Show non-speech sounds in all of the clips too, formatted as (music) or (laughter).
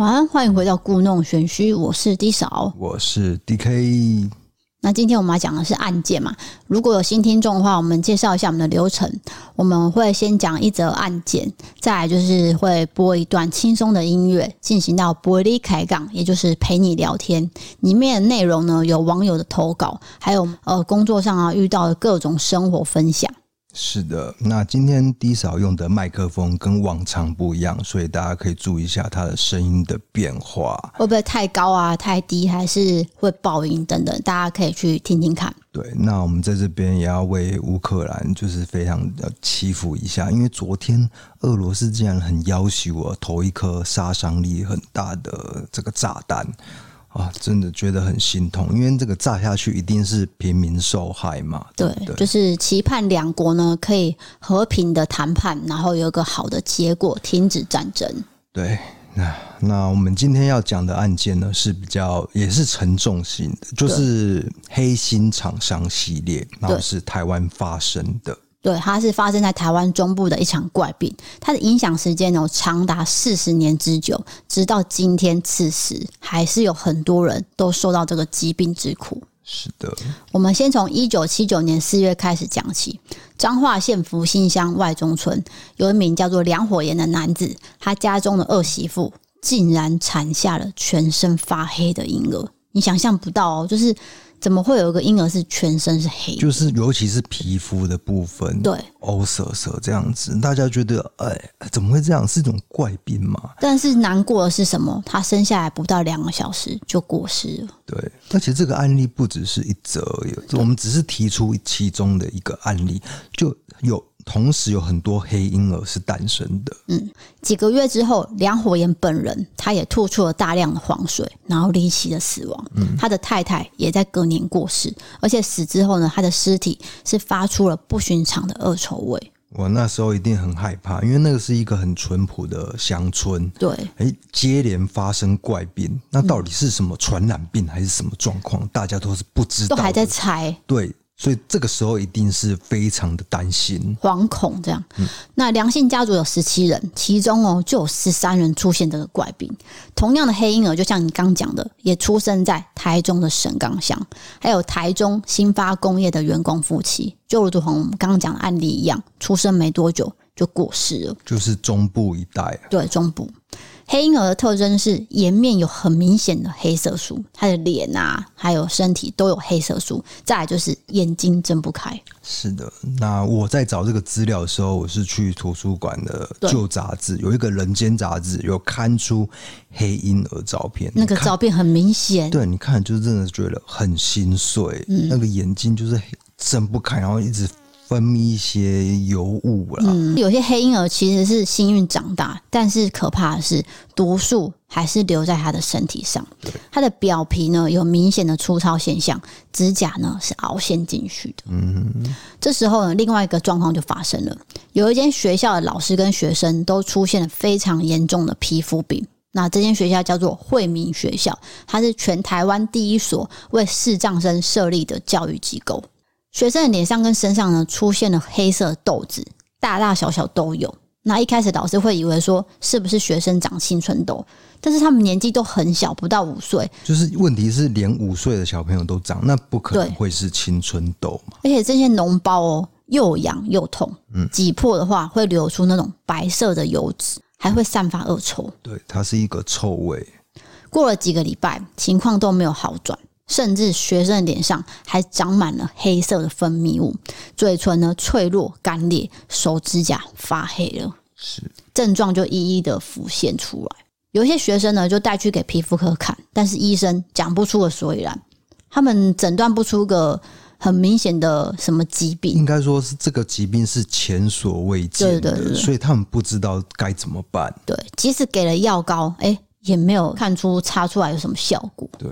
晚安，欢迎回到故弄玄虚，我是 D 嫂，我是 DK。那今天我们要讲的是案件嘛？如果有新听众的话，我们介绍一下我们的流程。我们会先讲一则案件，再来就是会播一段轻松的音乐，进行到玻璃开港，也就是陪你聊天。里面的内容呢，有网友的投稿，还有呃工作上啊遇到的各种生活分享。是的，那今天低扫用的麦克风跟往常不一样，所以大家可以注意一下它的声音的变化，会不会太高啊、太低，还是会爆音等等，大家可以去听听看。对，那我们在这边也要为乌克兰就是非常的祈福一下，因为昨天俄罗斯竟然很要挟我投一颗杀伤力很大的这个炸弹。啊，真的觉得很心痛，因为这个炸下去一定是平民受害嘛。对，对，就是期盼两国呢可以和平的谈判，然后有一个好的结果，停止战争。对，那那我们今天要讲的案件呢是比较也是沉重型的，就是黑心厂商系列，然后是台湾发生的。对，它是发生在台湾中部的一场怪病，它的影响时间有长达四十年之久，直到今天此时，还是有很多人都受到这个疾病之苦。是的，我们先从一九七九年四月开始讲起，彰化县福兴乡外中村有一名叫做梁火炎的男子，他家中的二媳妇竟然产下了全身发黑的婴儿，你想象不到哦，就是。怎么会有一个婴儿是全身是黑？就是尤其是皮肤的部分，对，凹色色这样子，大家觉得哎，怎么会这样？是一种怪病吗？但是难过的是什么？他生下来不到两个小时就过世了。对，而且这个案例不只是一则而已，我们只是提出其中的一个案例，就有。同时有很多黑婴儿是诞生的。嗯，几个月之后，梁火炎本人他也吐出了大量的黄水，然后离奇的死亡。嗯，他的太太也在隔年过世，而且死之后呢，他的尸体是发出了不寻常的恶臭味。我那时候一定很害怕，因为那个是一个很淳朴的乡村。对，哎，接连发生怪病，那到底是什么传染病还是什么状况？大家都是不知道，都还在猜。对。所以这个时候一定是非常的担心、惶恐这样。嗯、那良性家族有十七人，其中哦就有十三人出现这个怪病。同样的黑婴儿，就像你刚讲的，也出生在台中的神冈乡，还有台中新发工业的员工夫妻，就如同我们刚刚讲的案例一样，出生没多久就过世了。就是中部一带、啊，对中部。黑婴儿的特征是颜面有很明显的黑色素，他的脸啊，还有身体都有黑色素。再来就是眼睛睁不开。是的，那我在找这个资料的时候，我是去图书馆的旧杂志，有一个人间杂志有刊出黑婴儿照片，那个照片很明显。对，你看就是真的觉得很心碎，嗯、那个眼睛就是睁不开，然后一直。分泌一些油物了。嗯，有些黑婴儿其实是幸运长大，但是可怕的是毒素还是留在他的身体上。对，他的表皮呢有明显的粗糙现象，指甲呢是凹陷进去的。嗯，这时候呢，另外一个状况就发生了，有一间学校的老师跟学生都出现了非常严重的皮肤病。那这间学校叫做惠民学校，它是全台湾第一所为视障生设立的教育机构。学生的脸上跟身上呢出现了黑色痘子，大大小小都有。那一开始老师会以为说是不是学生长青春痘，但是他们年纪都很小，不到五岁。就是问题是连五岁的小朋友都长，那不可能会是青春痘嘛？而且这些脓包哦，又痒又痛，嗯，挤破的话会流出那种白色的油脂，还会散发恶臭。对，它是一个臭味。过了几个礼拜，情况都没有好转。甚至学生的脸上还长满了黑色的分泌物，嘴唇呢脆弱干裂，手指甲发黑了，是症状就一一的浮现出来。有些学生呢就带去给皮肤科看，但是医生讲不出个所以然，他们诊断不出个很明显的什么疾病。应该说是这个疾病是前所未见的，所以他们不知道该怎么办。对，即使给了药膏，哎。也没有看出擦出来有什么效果。对，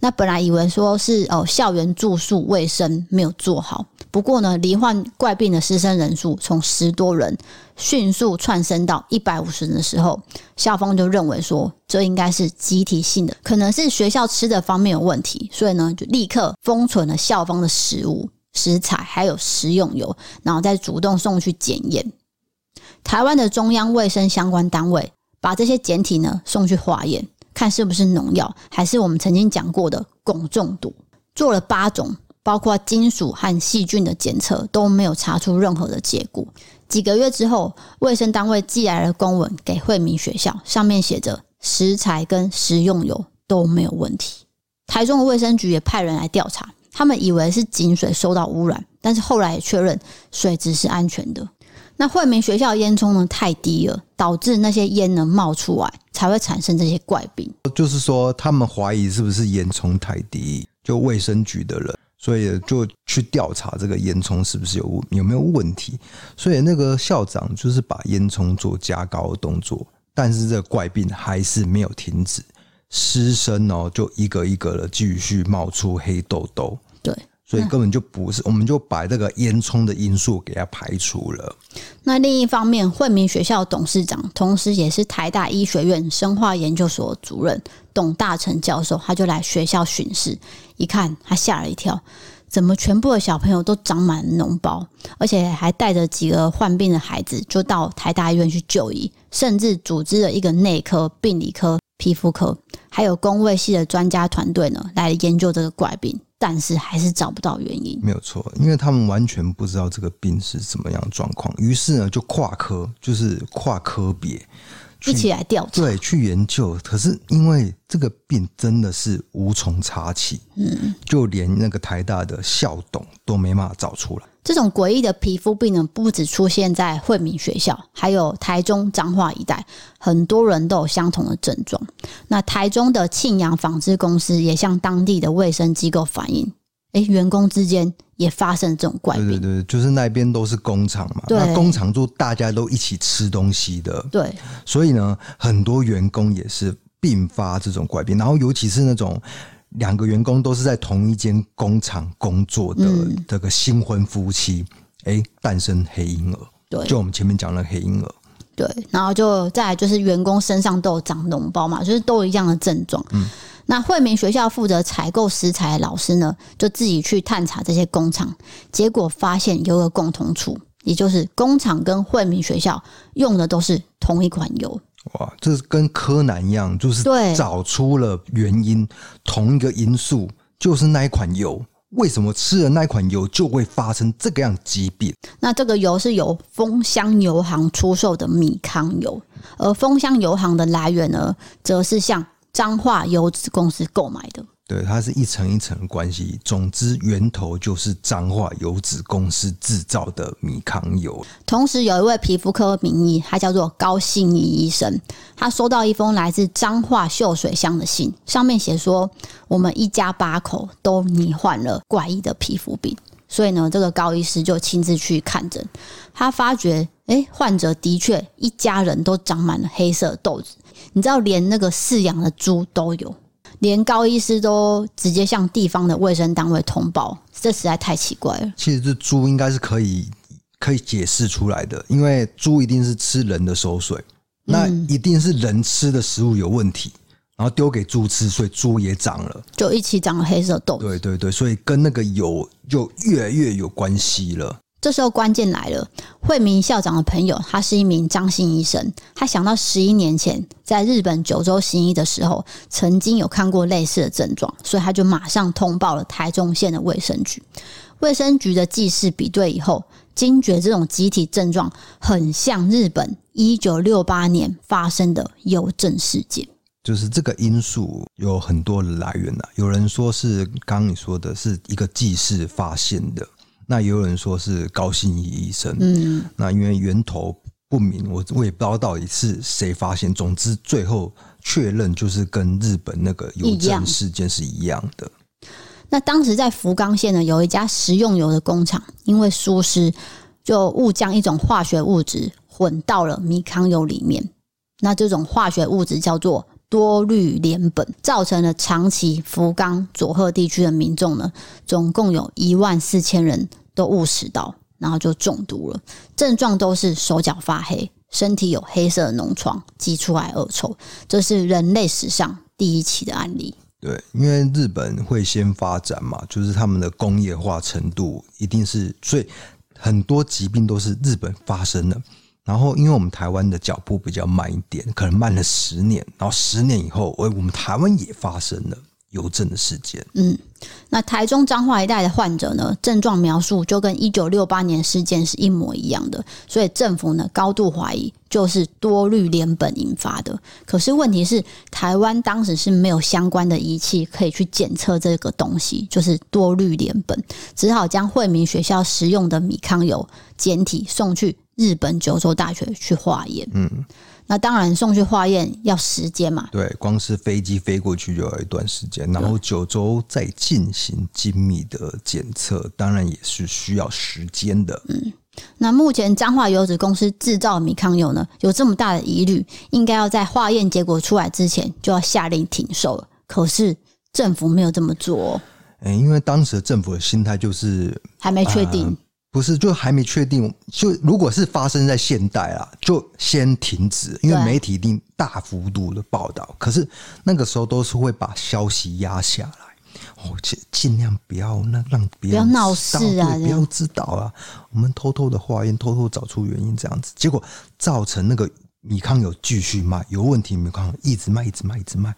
那本来以为说是哦，校园住宿卫生没有做好。不过呢，罹患怪病的师生人数从十多人迅速窜升到一百五十人的时候，校方就认为说这应该是集体性的，可能是学校吃的方面有问题，所以呢就立刻封存了校方的食物、食材还有食用油，然后再主动送去检验。台湾的中央卫生相关单位。把这些简体呢送去化验，看是不是农药，还是我们曾经讲过的汞中毒。做了八种，包括金属和细菌的检测，都没有查出任何的结果。几个月之后，卫生单位寄来了公文给惠民学校，上面写着食材跟食用油都没有问题。台中的卫生局也派人来调查，他们以为是井水受到污染，但是后来也确认水质是安全的。那惠民学校烟囱呢太低了，导致那些烟呢冒出来，才会产生这些怪病。就是说，他们怀疑是不是烟囱太低，就卫生局的人，所以就去调查这个烟囱是不是有有没有问题。所以那个校长就是把烟囱做加高的动作，但是这怪病还是没有停止，师生哦就一个一个的继续冒出黑痘痘。对。所以根本就不是，我们就把这个烟囱的因素给它排除了。那另一方面，惠民学校董事长，同时也是台大医学院生化研究所主任董大成教授，他就来学校巡视，一看他吓了一跳，怎么全部的小朋友都长满脓包，而且还带着几个患病的孩子，就到台大医院去就医，甚至组织了一个内科、病理科、皮肤科，还有工卫系的专家团队呢，来研究这个怪病。但是还是找不到原因，没有错，因为他们完全不知道这个病是怎么样状况，于是呢就跨科，就是跨科别一起来调查，对，去研究。可是因为这个病真的是无从查起，嗯，就连那个台大的校董都没办法找出来。这种诡异的皮肤病呢，不只出现在惠民学校，还有台中彰化一带，很多人都有相同的症状。那台中的庆阳纺织公司也向当地的卫生机构反映，哎，员工之间也发生这种怪病。对对对，就是那边都是工厂嘛，那工厂就大家都一起吃东西的，对，所以呢，很多员工也是并发这种怪病，然后尤其是那种。两个员工都是在同一间工厂工作的这个新婚夫妻，哎、嗯，诞生黑婴儿，对，就我们前面讲的黑婴儿，对，然后就再来就是员工身上都有长脓包嘛，就是都有一样的症状。嗯，那惠民学校负责采购食材的老师呢，就自己去探查这些工厂，结果发现有个共同处，也就是工厂跟惠民学校用的都是同一款油。哇，这是跟柯南一样，就是找出了原因，同一个因素就是那一款油，为什么吃了那一款油就会发生这个样疾病？那这个油是由丰香油行出售的米糠油，而丰香油行的来源呢，则是向彰化油脂公司购买的。对，它是一层一层关系。总之，源头就是彰化油脂公司制造的米糠油。同时，有一位皮肤科名医，他叫做高信义医生，他收到一封来自彰化秀水乡的信，上面写说，我们一家八口都罹患了怪异的皮肤病。所以呢，这个高医师就亲自去看诊，他发觉，哎，患者的确一家人都长满了黑色痘子，你知道，连那个饲养的猪都有。连高医师都直接向地方的卫生单位通报，这实在太奇怪了。其实这猪应该是可以可以解释出来的，因为猪一定是吃人的馊水，那一定是人吃的食物有问题，然后丢给猪吃，所以猪也长了，就一起长了黑色痘。对对对，所以跟那个有就越来越有关系了。这时候关键来了，惠民校长的朋友，他是一名张姓医生。他想到十一年前在日本九州行医的时候，曾经有看过类似的症状，所以他就马上通报了台中县的卫生局。卫生局的技师比对以后，惊觉这种集体症状很像日本一九六八年发生的邮政事件。就是这个因素有很多的来源啊，有人说是刚刚你说的是一个技师发现的。那也有人说是高信义医生，嗯，那因为源头不明，我我也不知道到底是谁发现。总之，最后确认就是跟日本那个邮政事件是一样的。那当时在福冈县呢，有一家食用油的工厂，因为疏失，就误将一种化学物质混到了米糠油里面。那这种化学物质叫做。多氯联苯造成了长崎、福冈、佐贺地区的民众呢，总共有一万四千人都误食到，然后就中毒了。症状都是手脚发黑，身体有黑色的脓疮，挤出来恶臭。这是人类史上第一起的案例。对，因为日本会先发展嘛，就是他们的工业化程度一定是，所以很多疾病都是日本发生的。然后，因为我们台湾的脚步比较慢一点，可能慢了十年，然后十年以后，我我们台湾也发生了邮政的事件。嗯，那台中彰化一带的患者呢，症状描述就跟一九六八年事件是一模一样的，所以政府呢高度怀疑就是多氯联苯引发的。可是问题是，台湾当时是没有相关的仪器可以去检测这个东西，就是多氯联苯，只好将惠民学校食用的米糠油简体送去。日本九州大学去化验，嗯，那当然送去化验要时间嘛，对，光是飞机飞过去就要一段时间，然后九州再进行精密的检测，当然也是需要时间的。嗯，那目前彰化油脂公司制造米糠油呢，有这么大的疑虑，应该要在化验结果出来之前就要下令停售了。可是政府没有这么做，嗯，因为当时的政府的心态就是还没确定。呃不是，就还没确定。就如果是发生在现代啊，就先停止，因为媒体一定大幅度的报道。可是那个时候都是会把消息压下来，哦，尽尽量不要那让别人不要闹事啊，不要知道啊。我们偷偷的化验，偷偷找出原因，这样子，结果造成那个米糠有继续卖，有问题米糠一直卖，一直卖，一直卖，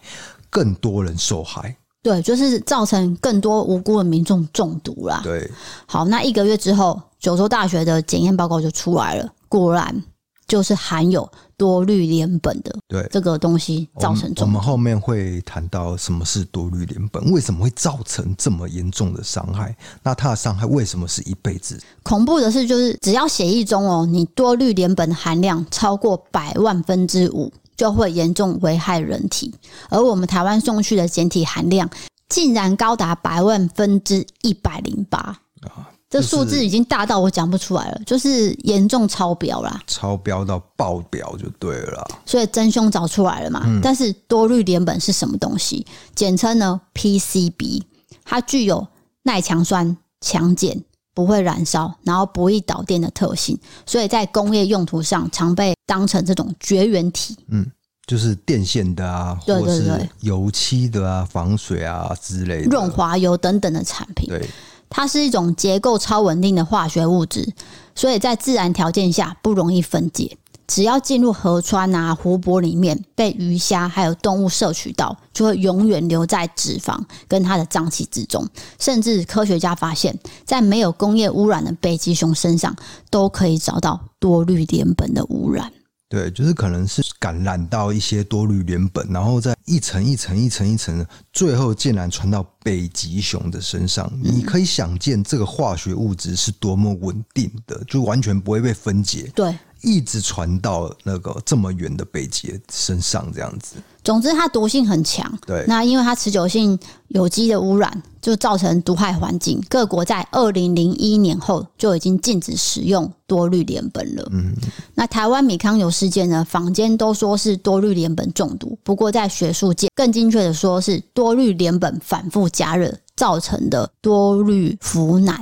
更多人受害。对，就是造成更多无辜的民众中毒啦。对，好，那一个月之后，九州大学的检验报告就出来了，果然就是含有多氯联苯的。对，这个东西造成中毒。我们后面会谈到什么是多氯联苯，为什么会造成这么严重的伤害？那它的伤害为什么是一辈子？恐怖的是，就是只要血液中哦，你多氯联苯含量超过百万分之五。就会严重危害人体，而我们台湾送去的检体含量竟然高达百万分之一百零八啊！这数字已经大到我讲不出来了，就是严重超标啦，超标到爆表就对了。所以真凶找出来了嘛？嗯、但是多氯联苯是什么东西？简称呢 PCB，它具有耐强酸、强碱、不会燃烧，然后不易导电的特性，所以在工业用途上常被。当成这种绝缘体，嗯，就是电线的啊，或者是油漆的啊，防水啊之类的，润滑油等等的产品。对，它是一种结构超稳定的化学物质，所以在自然条件下不容易分解。只要进入河川啊、湖泊里面，被鱼虾还有动物摄取到，就会永远留在脂肪跟它的脏器之中。甚至科学家发现，在没有工业污染的北极熊身上，都可以找到多氯联苯的污染。对，就是可能是感染到一些多氯联苯，然后再一层一层一层一层，最后竟然传到北极熊的身上。嗯、你可以想见，这个化学物质是多么稳定的，就完全不会被分解。对。一直传到那个这么远的北极身上，这样子。总之，它毒性很强。对，那因为它持久性有机的污染，就造成毒害环境。各国在二零零一年后就已经禁止使用多氯联苯了。嗯，那台湾米糠油事件呢？坊间都说是多氯联苯中毒，不过在学术界更精确的说是多氯联苯反复加热造成的多氯呋喃。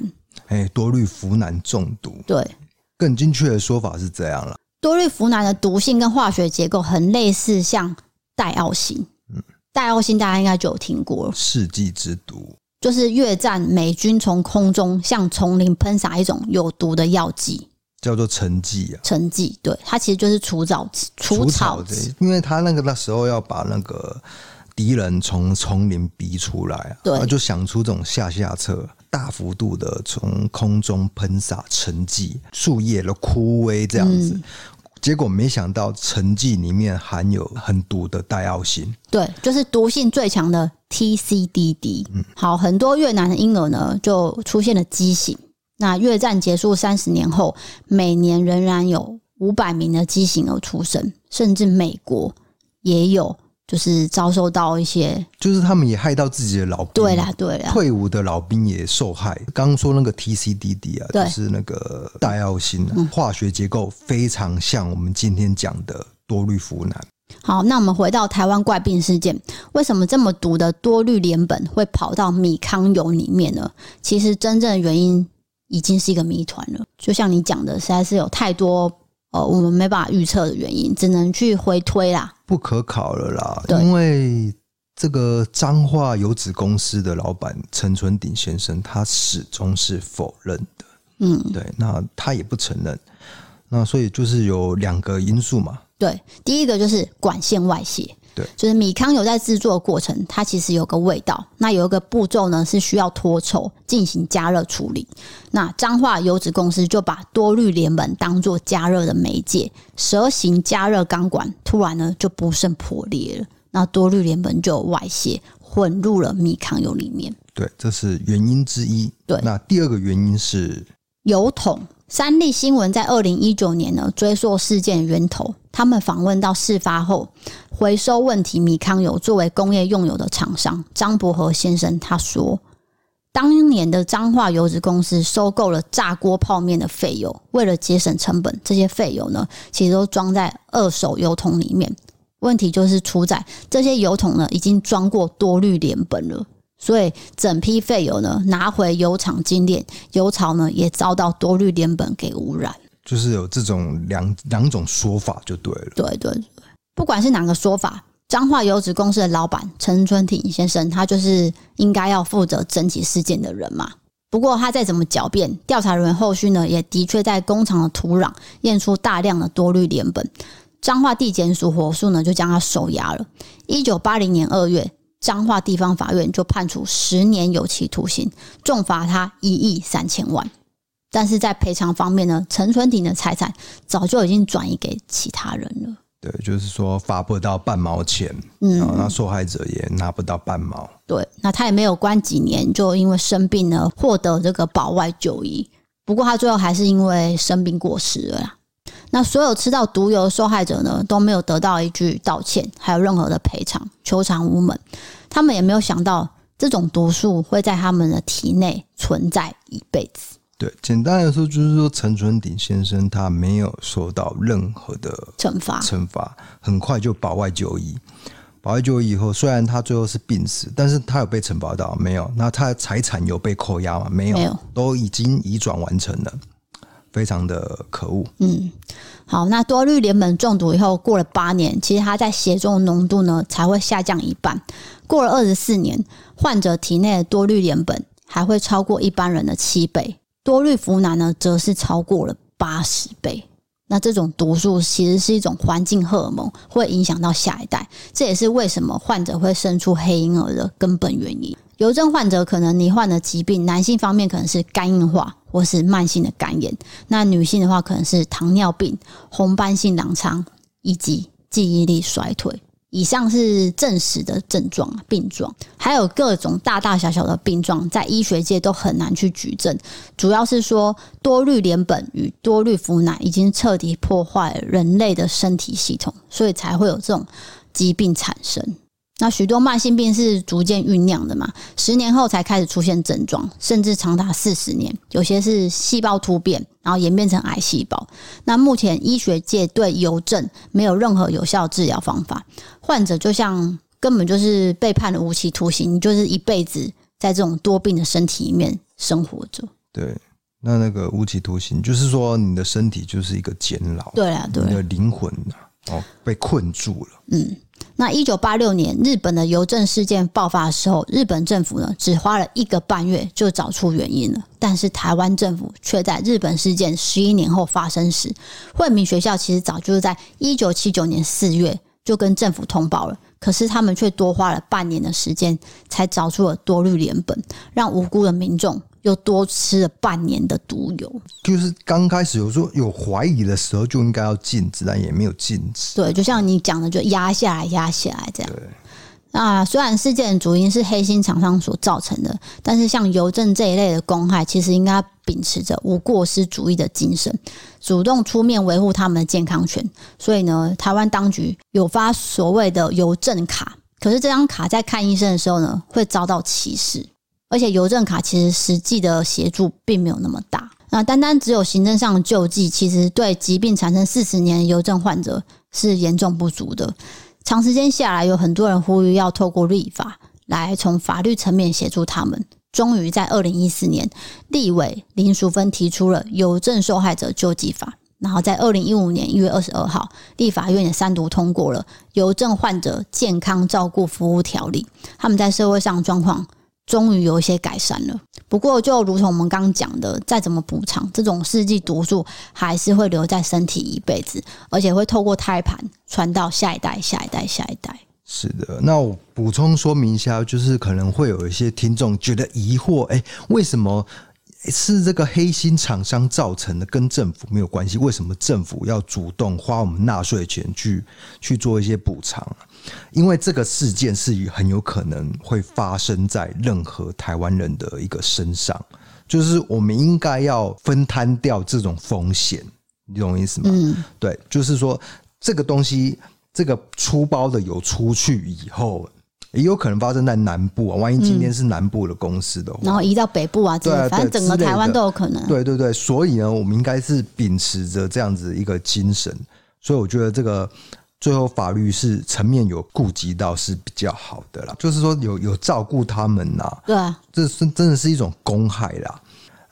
哎，多氯呋喃中毒。对。更精确的说法是这样了：多氯呋喃的毒性跟化学结构很类似，像代奥辛。嗯，戴奥辛大家应该就有听过了，世纪之毒。就是越战美军从空中向丛林喷洒一种有毒的药剂，叫做橙剂啊。橙剂，对，它其实就是除草除草剂，因为它那个那时候要把那个敌人从丛林逼出来啊，对，就想出这种下下策。大幅度的从空中喷洒沉剂，树叶都枯萎这样子，嗯、结果没想到橙剂里面含有很毒的代奥辛，对，就是毒性最强的 TCDD。嗯，好，很多越南的婴儿呢就出现了畸形。那越战结束三十年后，每年仍然有五百名的畸形儿出生，甚至美国也有。就是遭受到一些，就是他们也害到自己的老兵。对啦，对啦，退伍的老兵也受害。刚刚说那个 TCDD 啊，就是那个戴奥辛，化学结构非常像我们今天讲的多氯呋喃。好，那我们回到台湾怪病事件，为什么这么毒的多氯联苯会跑到米糠油里面呢？其实真正的原因已经是一个谜团了。就像你讲的，实在是有太多。呃，我们没办法预测的原因，只能去回推啦，不可考了啦。因为这个彰化油脂公司的老板陈春鼎先生，他始终是否认的。嗯，对，那他也不承认。那所以就是有两个因素嘛。对，第一个就是管线外泄。对，就是米糠油在制作的过程，它其实有个味道。那有一个步骤呢，是需要脱臭进行加热处理。那彰化油脂公司就把多氯联苯当做加热的媒介，蛇形加热钢管突然呢就不慎破裂了，那多氯联苯就外泄混入了米糠油里面。对，这是原因之一。对，那第二个原因是油桶。三立新闻在二零一九年呢追溯事件源头，他们访问到事发后回收问题米糠油作为工业用油的厂商张伯和先生，他说，当年的彰化油脂公司收购了炸锅泡面的废油，为了节省成本，这些废油呢其实都装在二手油桶里面。问题就是出在这些油桶呢已经装过多氯联苯了。所以整批废油呢拿回油厂精炼，油槽呢也遭到多氯联苯给污染。就是有这种两两种说法就对了。对对对，不管是哪个说法，彰化油脂公司的老板陈春挺先生，他就是应该要负责整起事件的人嘛。不过他再怎么狡辩，调查人员后续呢也的确在工厂的土壤验出大量的多氯联苯，彰化地检署火速呢就将他收押了。一九八零年二月。彰化地方法院就判处十年有期徒刑，重罚他一亿三千万。但是在赔偿方面呢，陈春婷的财产早就已经转移给其他人了。对，就是说发不到半毛钱，嗯，那受害者也拿不到半毛。对，那他也没有关几年，就因为生病呢获得这个保外就医。不过他最后还是因为生病过世了啦。那所有吃到毒油的受害者呢都没有得到一句道歉，还有任何的赔偿，求偿无门。他们也没有想到，这种毒素会在他们的体内存在一辈子。对，简单来说就是说，陈春鼎先生他没有受到任何的惩罚，惩罚很快就保外就医。保外就医以后，虽然他最后是病死，但是他有被惩罚到没有？那他的财产有被扣押吗？没有，没有，都已经移转完成了。非常的可恶。嗯，好，那多氯联苯中毒以后，过了八年，其实它在血中的浓度呢才会下降一半。过了二十四年，患者体内的多氯联苯还会超过一般人的七倍，多氯呋喃呢则是超过了八十倍。那这种毒素其实是一种环境荷尔蒙，会影响到下一代。这也是为什么患者会生出黑婴儿的根本原因。油症患者可能你患的疾病，男性方面可能是肝硬化。或是慢性的肝炎，那女性的话可能是糖尿病、红斑性狼疮以及记忆力衰退。以上是证实的症状、病状，还有各种大大小小的病状，在医学界都很难去举证。主要是说多氯联苯与多氯呋喃已经彻底破坏人类的身体系统，所以才会有这种疾病产生。那许多慢性病是逐渐酝酿的嘛，十年后才开始出现症状，甚至长达四十年。有些是细胞突变，然后演变成癌细胞。那目前医学界对油症没有任何有效治疗方法，患者就像根本就是被判了无期徒刑，你就是一辈子在这种多病的身体里面生活着。对，那那个无期徒刑，就是说你的身体就是一个监牢，对啊，对，你的灵魂哦被困住了，嗯。那一九八六年，日本的邮政事件爆发的时候，日本政府呢只花了一个半月就找出原因了。但是台湾政府却在日本事件十一年后发生时，惠民学校其实早就是在一九七九年四月就跟政府通报了，可是他们却多花了半年的时间才找出了多氯联苯，让无辜的民众。又多吃了半年的毒油，就是刚开始有说有怀疑的时候就应该要禁止，但也没有禁止。对，就像你讲的，就压下来，压下来这样。对。那虽然事件主因是黑心厂商所造成的，但是像邮政这一类的公害，其实应该秉持着无过失主义的精神，主动出面维护他们的健康权。所以呢，台湾当局有发所谓的邮政卡，可是这张卡在看医生的时候呢，会遭到歧视。而且邮政卡其实实际的协助并没有那么大，那单单只有行政上救济，其实对疾病产生四十年的邮政患者是严重不足的。长时间下来，有很多人呼吁要透过立法来从法律层面协助他们。终于在二零一四年，立委林淑芬提出了邮政受害者救济法，然后在二零一五年一月二十二号，立法院也三读通过了邮政患者健康照顾服务条例。他们在社会上状况。终于有一些改善了。不过，就如同我们刚刚讲的，再怎么补偿，这种四季毒素还是会留在身体一辈子，而且会透过胎盘传到下一代、下一代、下一代。是的，那我补充说明一下，就是可能会有一些听众觉得疑惑，哎，为什么？是这个黑心厂商造成的，跟政府没有关系。为什么政府要主动花我们纳税钱去去做一些补偿？因为这个事件是很有可能会发生在任何台湾人的一个身上，就是我们应该要分摊掉这种风险，你懂我意思吗？嗯，对，就是说这个东西，这个出包的有出去以后。也有可能发生在南部啊，万一今天是南部的公司的话，然后移到北部啊，对，反正整个台湾都有可能。对对对，所以呢，我们应该是秉持着这样子一个精神，所以我觉得这个最后法律是层面有顾及到是比较好的啦，就是说有有照顾他们呐，对啊，这是真的是一种公害啦。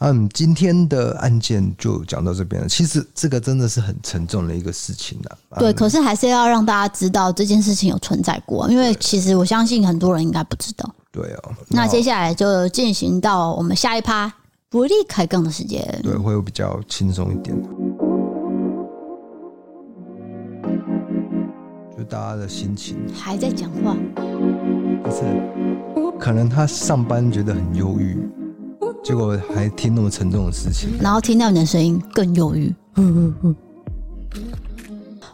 嗯，今天的案件就讲到这边了。其实这个真的是很沉重的一个事情了。对，可是还是要让大家知道这件事情有存在过，因为其实我相信很多人应该不知道。对哦。那接下来就进行到我们下一趴不利开杠的时间。对，会有比较轻松一点。就大家的心情还在讲话，不是？可能他上班觉得很忧郁。结果还听那么沉重的事情，然后听到你的声音更忧郁。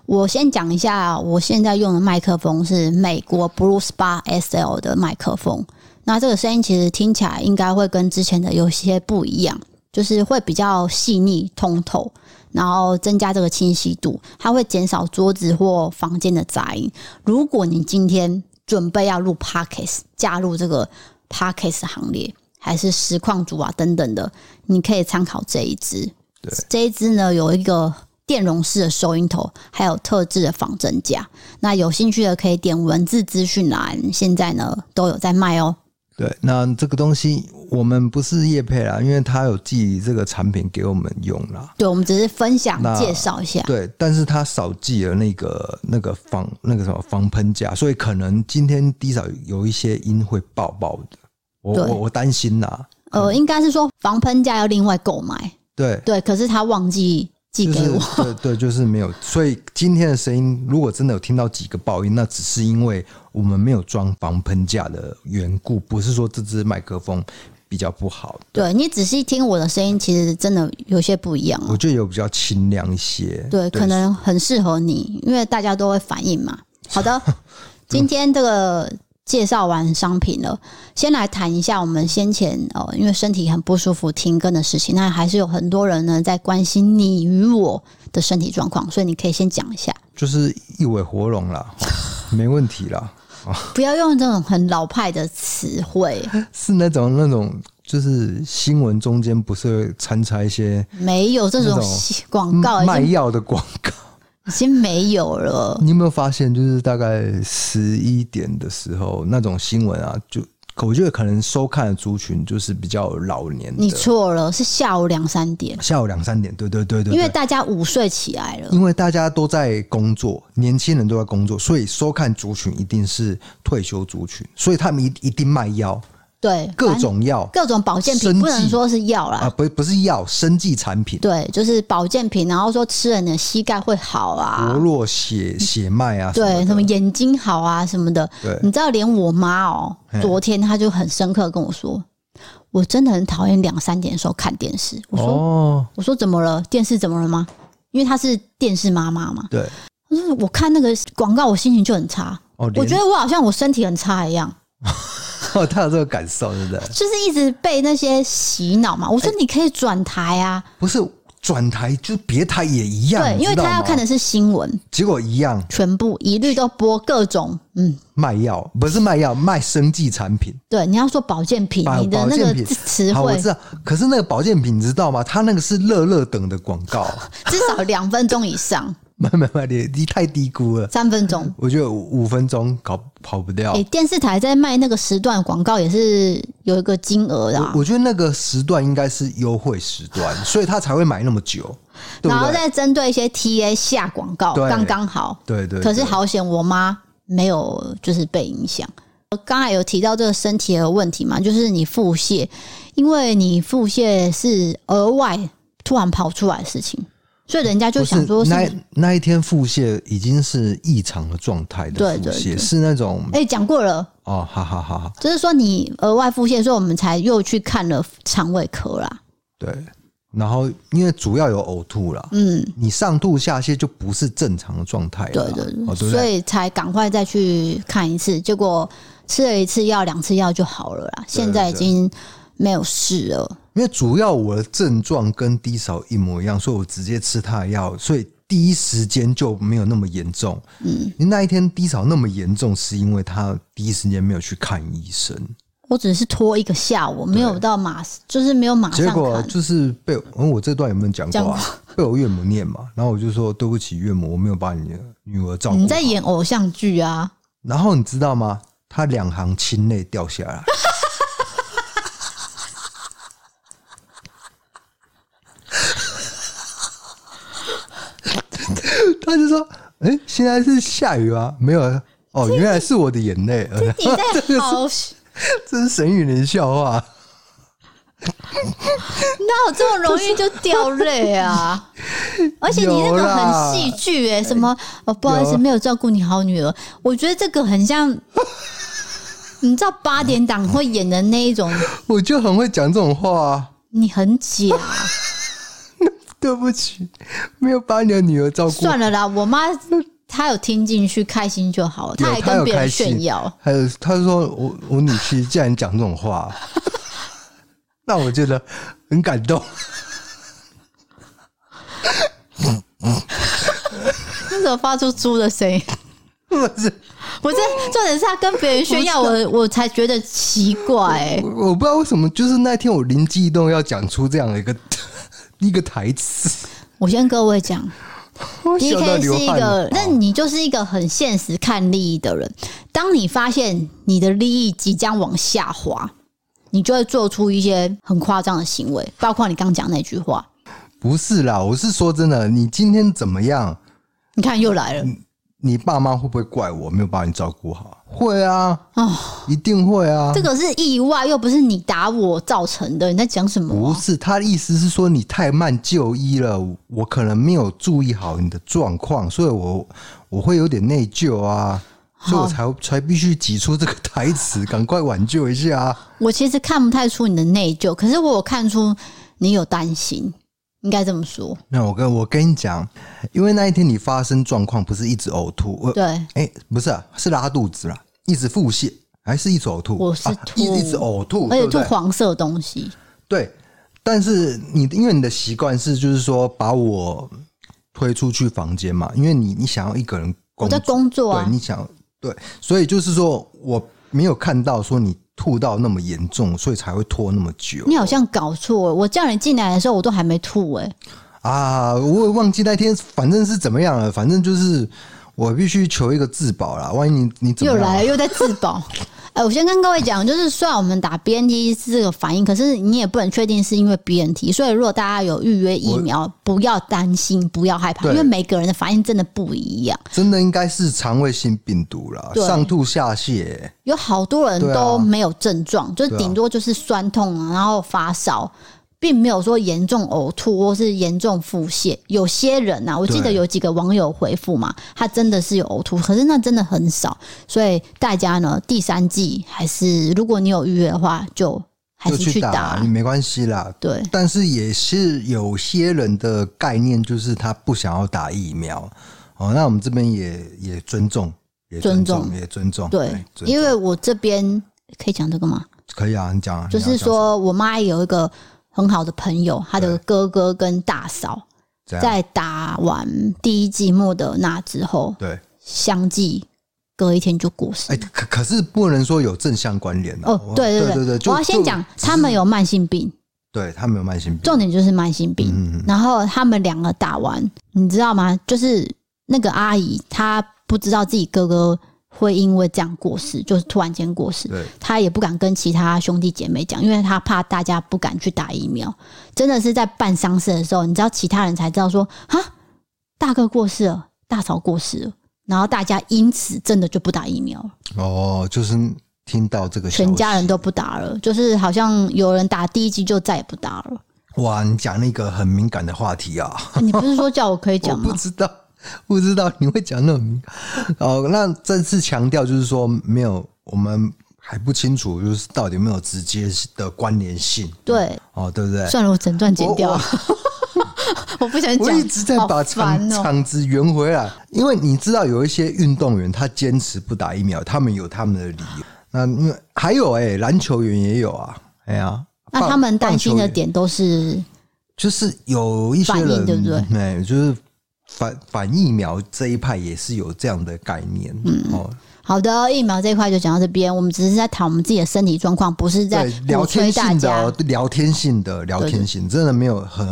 我先讲一下，我现在用的麦克风是美国 Blue Spa SL 的麦克风。那这个声音其实听起来应该会跟之前的有些不一样，就是会比较细腻通透，然后增加这个清晰度，它会减少桌子或房间的杂音。如果你今天准备要录 Podcast，加入这个 Podcast 行列。还是实况组啊等等的，你可以参考这一支。对，这一支呢有一个电容式的收音头，还有特制的仿真架。那有兴趣的可以点文字资讯栏，现在呢都有在卖哦。对，那这个东西我们不是业配啦，因为他有寄这个产品给我们用啦。对，我们只是分享介绍一下。对，但是他少寄了那个那个防那个什么防喷架，所以可能今天低少有一些音会爆爆的。我我我担心呐，呃，应该是说防喷架要另外购买，对。对，可是他忘记寄给我，对对，就是没有，所以今天的声音如果真的有听到几个爆音，那只是因为我们没有装防喷架的缘故，不是说这支麦克风比较不好。对，你仔细听我的声音，其实真的有些不一样，我觉得有比较清亮一些，对，可能很适合你，因为大家都会反应嘛。好的，(laughs) 今天这个。介绍完商品了，先来谈一下我们先前哦，因为身体很不舒服停更的事情。那还是有很多人呢在关心你与我的身体状况，所以你可以先讲一下。就是一尾活龙啦，(laughs) 没问题啦。不要用这种很老派的词汇，是那种那种就是新闻中间不是会掺杂一些没有这种广告卖药的广告。已经没有了。你有没有发现，就是大概十一点的时候，那种新闻啊，就我觉得可能收看的族群就是比较老年。你错了，是下午两三点。下午两三点，对对对对。因为大家午睡起来了。因为大家都在工作，年轻人都在工作，所以收看族群一定是退休族群，所以他们一一定卖药。对，各种药，各种保健品，不能说是药啦。啊，不，不是药，生技产品。对，就是保健品，然后说吃了你的膝盖会好啊，活络血血脉啊，对，什么眼睛好啊什么的。对，你知道，连我妈哦，昨天她就很深刻跟我说，我真的很讨厌两三点的时候看电视。我说，哦，我说怎么了？电视怎么了吗？因为她是电视妈妈嘛。对，她说我看那个广告，我心情就很差。哦，我觉得我好像我身体很差一样。(laughs) 哦，(laughs) 他有这个感受，对不对？就是一直被那些洗脑嘛。我说你可以转台啊，不是转台，就别台也一样。对，因为他要看的是新闻，结果一样，全部一律都播各种嗯卖药，不是卖药，卖生技产品。对，你要说保健品，你的那个词汇，我知道。可是那个保健品，你知道吗？他那个是乐乐等的广告，(laughs) 至少两分钟以上。没没没，你你太低估了。三分钟，我觉得五分钟搞跑不掉。哎、欸，电视台在卖那个时段广告也是有一个金额的。我觉得那个时段应该是优惠时段，所以他才会买那么久。(laughs) 对对，然后再针对一些 TA 下广告，刚刚好。对对，对。可是好险，我妈没有就是被影响。刚才有提到这个身体的问题嘛，就是你腹泻，因为你腹泻是额外突然跑出来的事情，所以人家就想说是，那那一天腹泻已经是异常的状态的腹泻，是那种哎，讲过了。哦，好好好好，就是说你额外腹泻，所以我们才又去看了肠胃科啦。对，然后因为主要有呕吐啦，嗯，你上吐下泻就不是正常的状态，对对对，所以才赶快再去看一次，结果吃了一次药、两次药就好了啦，现在已经没有事了。因为主要我的症状跟低嫂一模一样，所以我直接吃他的药，所以第一时间就没有那么严重。嗯，你那一天低嫂那么严重，是因为他第一时间没有去看医生。我只是拖一个下午，没有到马，就是没有马上。结果就是被，嗯，我这段有没有讲过啊？被我岳母念嘛，然后我就说对不起岳母，我没有把你的女儿照顾。你在演偶像剧啊？然后你知道吗？他两行清泪掉下来。他就说：“哎、欸，现在是下雨啊？没有啊哦，原来是我的眼泪。(laughs) 你在好，这是沈玉琳笑话。(laughs) 哪有这么容易就掉泪啊？(laughs) 而且你那个很戏剧哎，什么哦？不好意思，没有照顾你好女儿。我觉得这个很像，你知道八点档会演的那一种。我就很会讲这种话啊。你很假。” (laughs) 对不起，没有把你的女儿照顾。算了啦，我妈她有听进去，开心就好了。她还跟别人炫耀，还有她说我我女婿竟然讲这种话，(laughs) 那我觉得很感动。为什么发出猪的声音？不是，不是，重点是他跟别人炫耀，我我才觉得奇怪。我我不知道为什么，就是那天我灵机一动要讲出这样的一个。一个台词，我先各位讲，D K 是一个，那你就是一个很现实看利益的人。当你发现你的利益即将往下滑，你就会做出一些很夸张的行为，包括你刚讲那句话。不是啦，我是说真的，你今天怎么样？你看又来了。你爸妈会不会怪我没有把你照顾好？会啊，哦，一定会啊。这个是意外，又不是你打我造成的。你在讲什么啊？不是，他的意思是说你太慢就医了，我可能没有注意好你的状况，所以我我会有点内疚啊，所以我才才必须挤出这个台词，(laughs) 赶快挽救一下。我其实看不太出你的内疚，可是我有看出你有担心。应该这么说。那我跟我跟你讲，因为那一天你发生状况，不是一直呕吐。对。哎、欸，不是、啊，是拉肚子啦，一直腹泻，还是一直呕吐？我是吐，啊、一一直呕吐，而且吐黄色东西。对。但是你因为你的习惯是，就是说把我推出去房间嘛，因为你你想要一个人工作，我在工作啊。对，你想对，所以就是说我没有看到说你。吐到那么严重，所以才会拖那么久。你好像搞错，我叫你进来的时候，我都还没吐哎。啊，我也忘记那天反正是怎么样了，反正就是我必须求一个自保啦。万一你你怎么又来了，又在自保。(laughs) 哎，我先跟各位讲，就是虽然我们打 BNT 是这个反应，可是你也不能确定是因为 BNT。所以如果大家有预约疫苗，不要担心，不要害怕，因为每个人的反应真的不一样。真的应该是肠胃性病毒啦，上吐下泻，有好多人都没有症状，就是顶多就是酸痛，然后发烧。并没有说严重呕吐或是严重腹泻，有些人呐、啊，我记得有几个网友回复嘛，他真的是有呕吐，可是那真的很少，所以大家呢，第三季还是如果你有预约的话，就还是去打，你没关系啦。对，但是也是有些人的概念就是他不想要打疫苗哦，那我们这边也也尊重，也尊重，也尊重。对，对因为我这边可以讲这个吗？可以啊，你讲啊，就是说我妈有一个。很好的朋友，他的哥哥跟大嫂在打完第一季莫德纳之后，对，相继隔一天就过世。哎，可可是不能说有正相关联哦。对对对对，我要先讲，他们有慢性病，对他们有慢性病，重点就是慢性病。然后他们两个打完，你知道吗？就是那个阿姨，她不知道自己哥哥。会因为这样过世，就是突然间过世，他也不敢跟其他兄弟姐妹讲，因为他怕大家不敢去打疫苗。真的是在办丧事的时候，你知道其他人才知道说啊，大哥过世了，大嫂过世了，然后大家因此真的就不打疫苗了。哦，就是听到这个，全家人都不打了，就是好像有人打第一剂就再也不打了。哇，你讲那个很敏感的话题啊！你不是说叫我可以讲吗？(laughs) 我不知道，(laughs) 不知道你会讲那么敏感。(laughs) 哦，那再次强调就是说没有，我们还不清楚，就是到底有没有直接的关联性。对，哦，对不对？算了，我整段剪掉。我，(laughs) 不想讲，我一直在把场场子圆回来，因为你知道有一些运动员他坚持不打疫苗，他们有他们的理由。那因为还有哎、欸，篮球员也有啊，哎呀，那他们担心的点都是，就是有一些人对不对？哎，就是反反疫苗这一派也是有这样的概念，嗯哦。好的，疫苗这一块就讲到这边。我们只是在谈我们自己的身体状况，不是在聊天性的、聊天性的、聊天性，真的没有很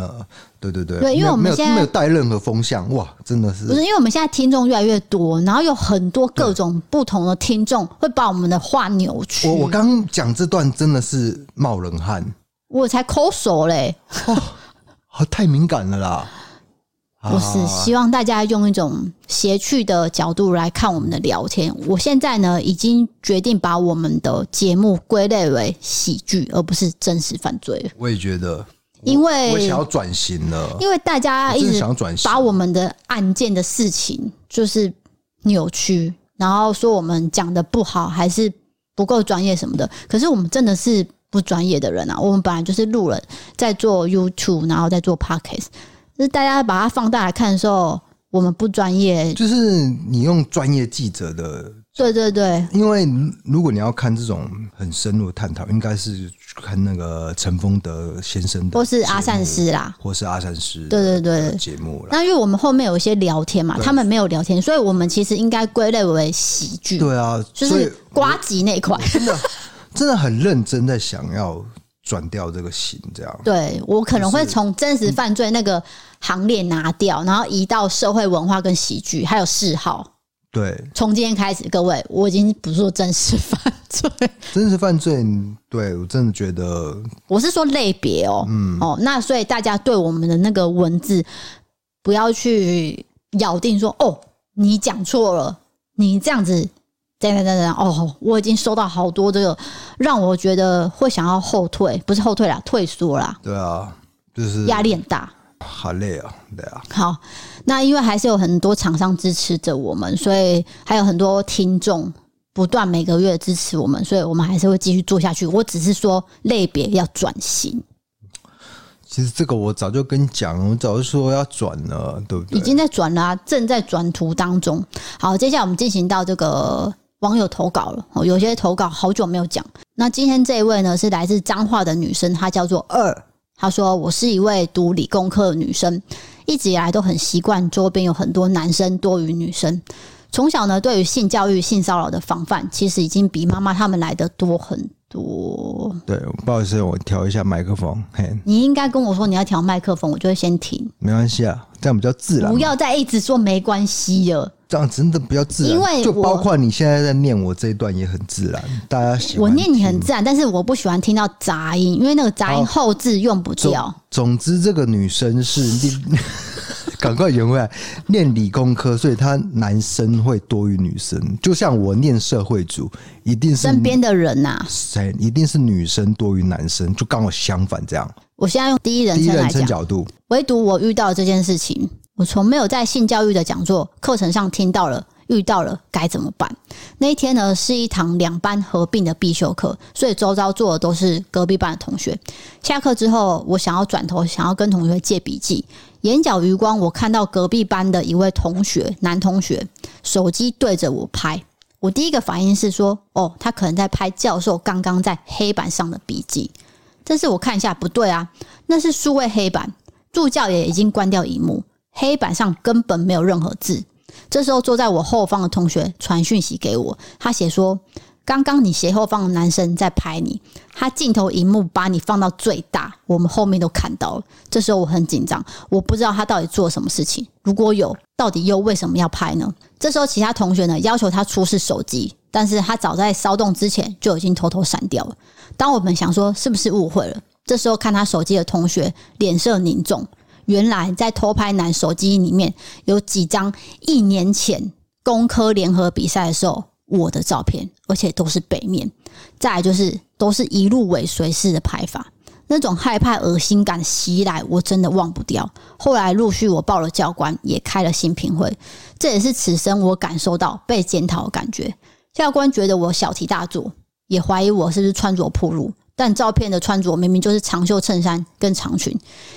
对对对。对，因为我们现在没有带任何风向，哇，真的是不是？因为我们现在听众越来越多，然后有很多各种不同的听众会把我们的话扭曲。我我刚刚讲这段真的是冒冷汗，我才抠手嘞，哦，太敏感了啦。不是，希望大家用一种谐趣的角度来看我们的聊天。我现在呢，已经决定把我们的节目归类为喜剧，而不是真实犯罪。我也觉得，因为我想要转型了。因为大家一直把我们的案件的事情就是扭曲，然后说我们讲的不好，还是不够专业什么的。可是我们真的是不专业的人啊！我们本来就是路人，在做 YouTube，然后在做 Podcast。就是大家把它放大来看的时候，我们不专业。就是你用专业记者的，对对对。因为如果你要看这种很深入的探讨，应该是看那个陈丰德先生的，或是阿善师啦，或是阿善师，对对对节目啦。那因为我们后面有一些聊天嘛，他们没有聊天，所以我们其实应该归类为喜剧。对啊，就是瓜吉那一块，真的真的很认真在想要。转掉这个型，这样对我可能会从真实犯罪那个行列拿掉，然后移到社会文化跟喜剧，还有嗜好。对，从今天开始，各位，我已经不做真实犯罪。真实犯罪，对我真的觉得，我是说类别哦，嗯哦，那所以大家对我们的那个文字不要去咬定说，哦，你讲错了，你这样子。等等等等哦，我已经收到好多这个，让我觉得会想要后退，不是后退啦，退缩啦。对啊，就是压力很大，好累啊，对啊。好，那因为还是有很多厂商支持着我们，所以还有很多听众不断每个月支持我们，所以我们还是会继续做下去。我只是说类别要转型。其实这个我早就跟你讲，我早就说要转了，对不对？已经在转了啊，正在转图当中。好，接下来我们进行到这个。网友投稿了，有些投稿好久没有讲。那今天这一位呢，是来自彰化的女生，她叫做二。她说：“我是一位读理工科的女生，一直以来都很习惯周边有很多男生多于女生。从小呢，对于性教育、性骚扰的防范，其实已经比妈妈他们来的多很多。”对，不好意思，我调一下麦克风。嘿，你应该跟我说你要调麦克风，我就会先停。没关系啊，这样比较自然。不要再一直说没关系了。这样真的比较自然，因为就包括你现在在念我这一段也很自然，大家喜欢。我念你很自然，但是我不喜欢听到杂音，因为那个杂音后置用不掉。总之，这个女生是 (laughs) 赶快圆回来，念理工科，所以她男生会多于女生。就像我念社会组，一定是身边的人呐、啊，谁一定是女生多于男生，就刚好相反这样。我现在用第一人称来讲，第一人称角度，唯独我遇到这件事情。我从没有在性教育的讲座课程上听到了，遇到了该怎么办？那一天呢，是一堂两班合并的必修课，所以周遭坐的都是隔壁班的同学。下课之后，我想要转头，想要跟同学借笔记，眼角余光，我看到隔壁班的一位同学，男同学，手机对着我拍。我第一个反应是说：“哦，他可能在拍教授刚刚在黑板上的笔记。”但是我看一下，不对啊，那是数位黑板，助教也已经关掉荧幕。黑板上根本没有任何字。这时候坐在我后方的同学传讯息给我，他写说：“刚刚你斜后方的男生在拍你，他镜头荧幕把你放到最大，我们后面都看到了。”这时候我很紧张，我不知道他到底做了什么事情。如果有，到底又为什么要拍呢？这时候其他同学呢要求他出示手机，但是他早在骚动之前就已经偷偷删掉了。当我们想说是不是误会了，这时候看他手机的同学脸色凝重。原来在偷拍男手机里面有几张一年前工科联合比赛的时候我的照片，而且都是背面。再来就是都是一路尾随式的排法，那种害怕、恶心感袭来，我真的忘不掉。后来陆续我报了教官，也开了新品会，这也是此生我感受到被检讨的感觉。教官觉得我小题大做，也怀疑我是不是穿着暴露。但照片的穿着明明就是长袖衬衫跟长裙，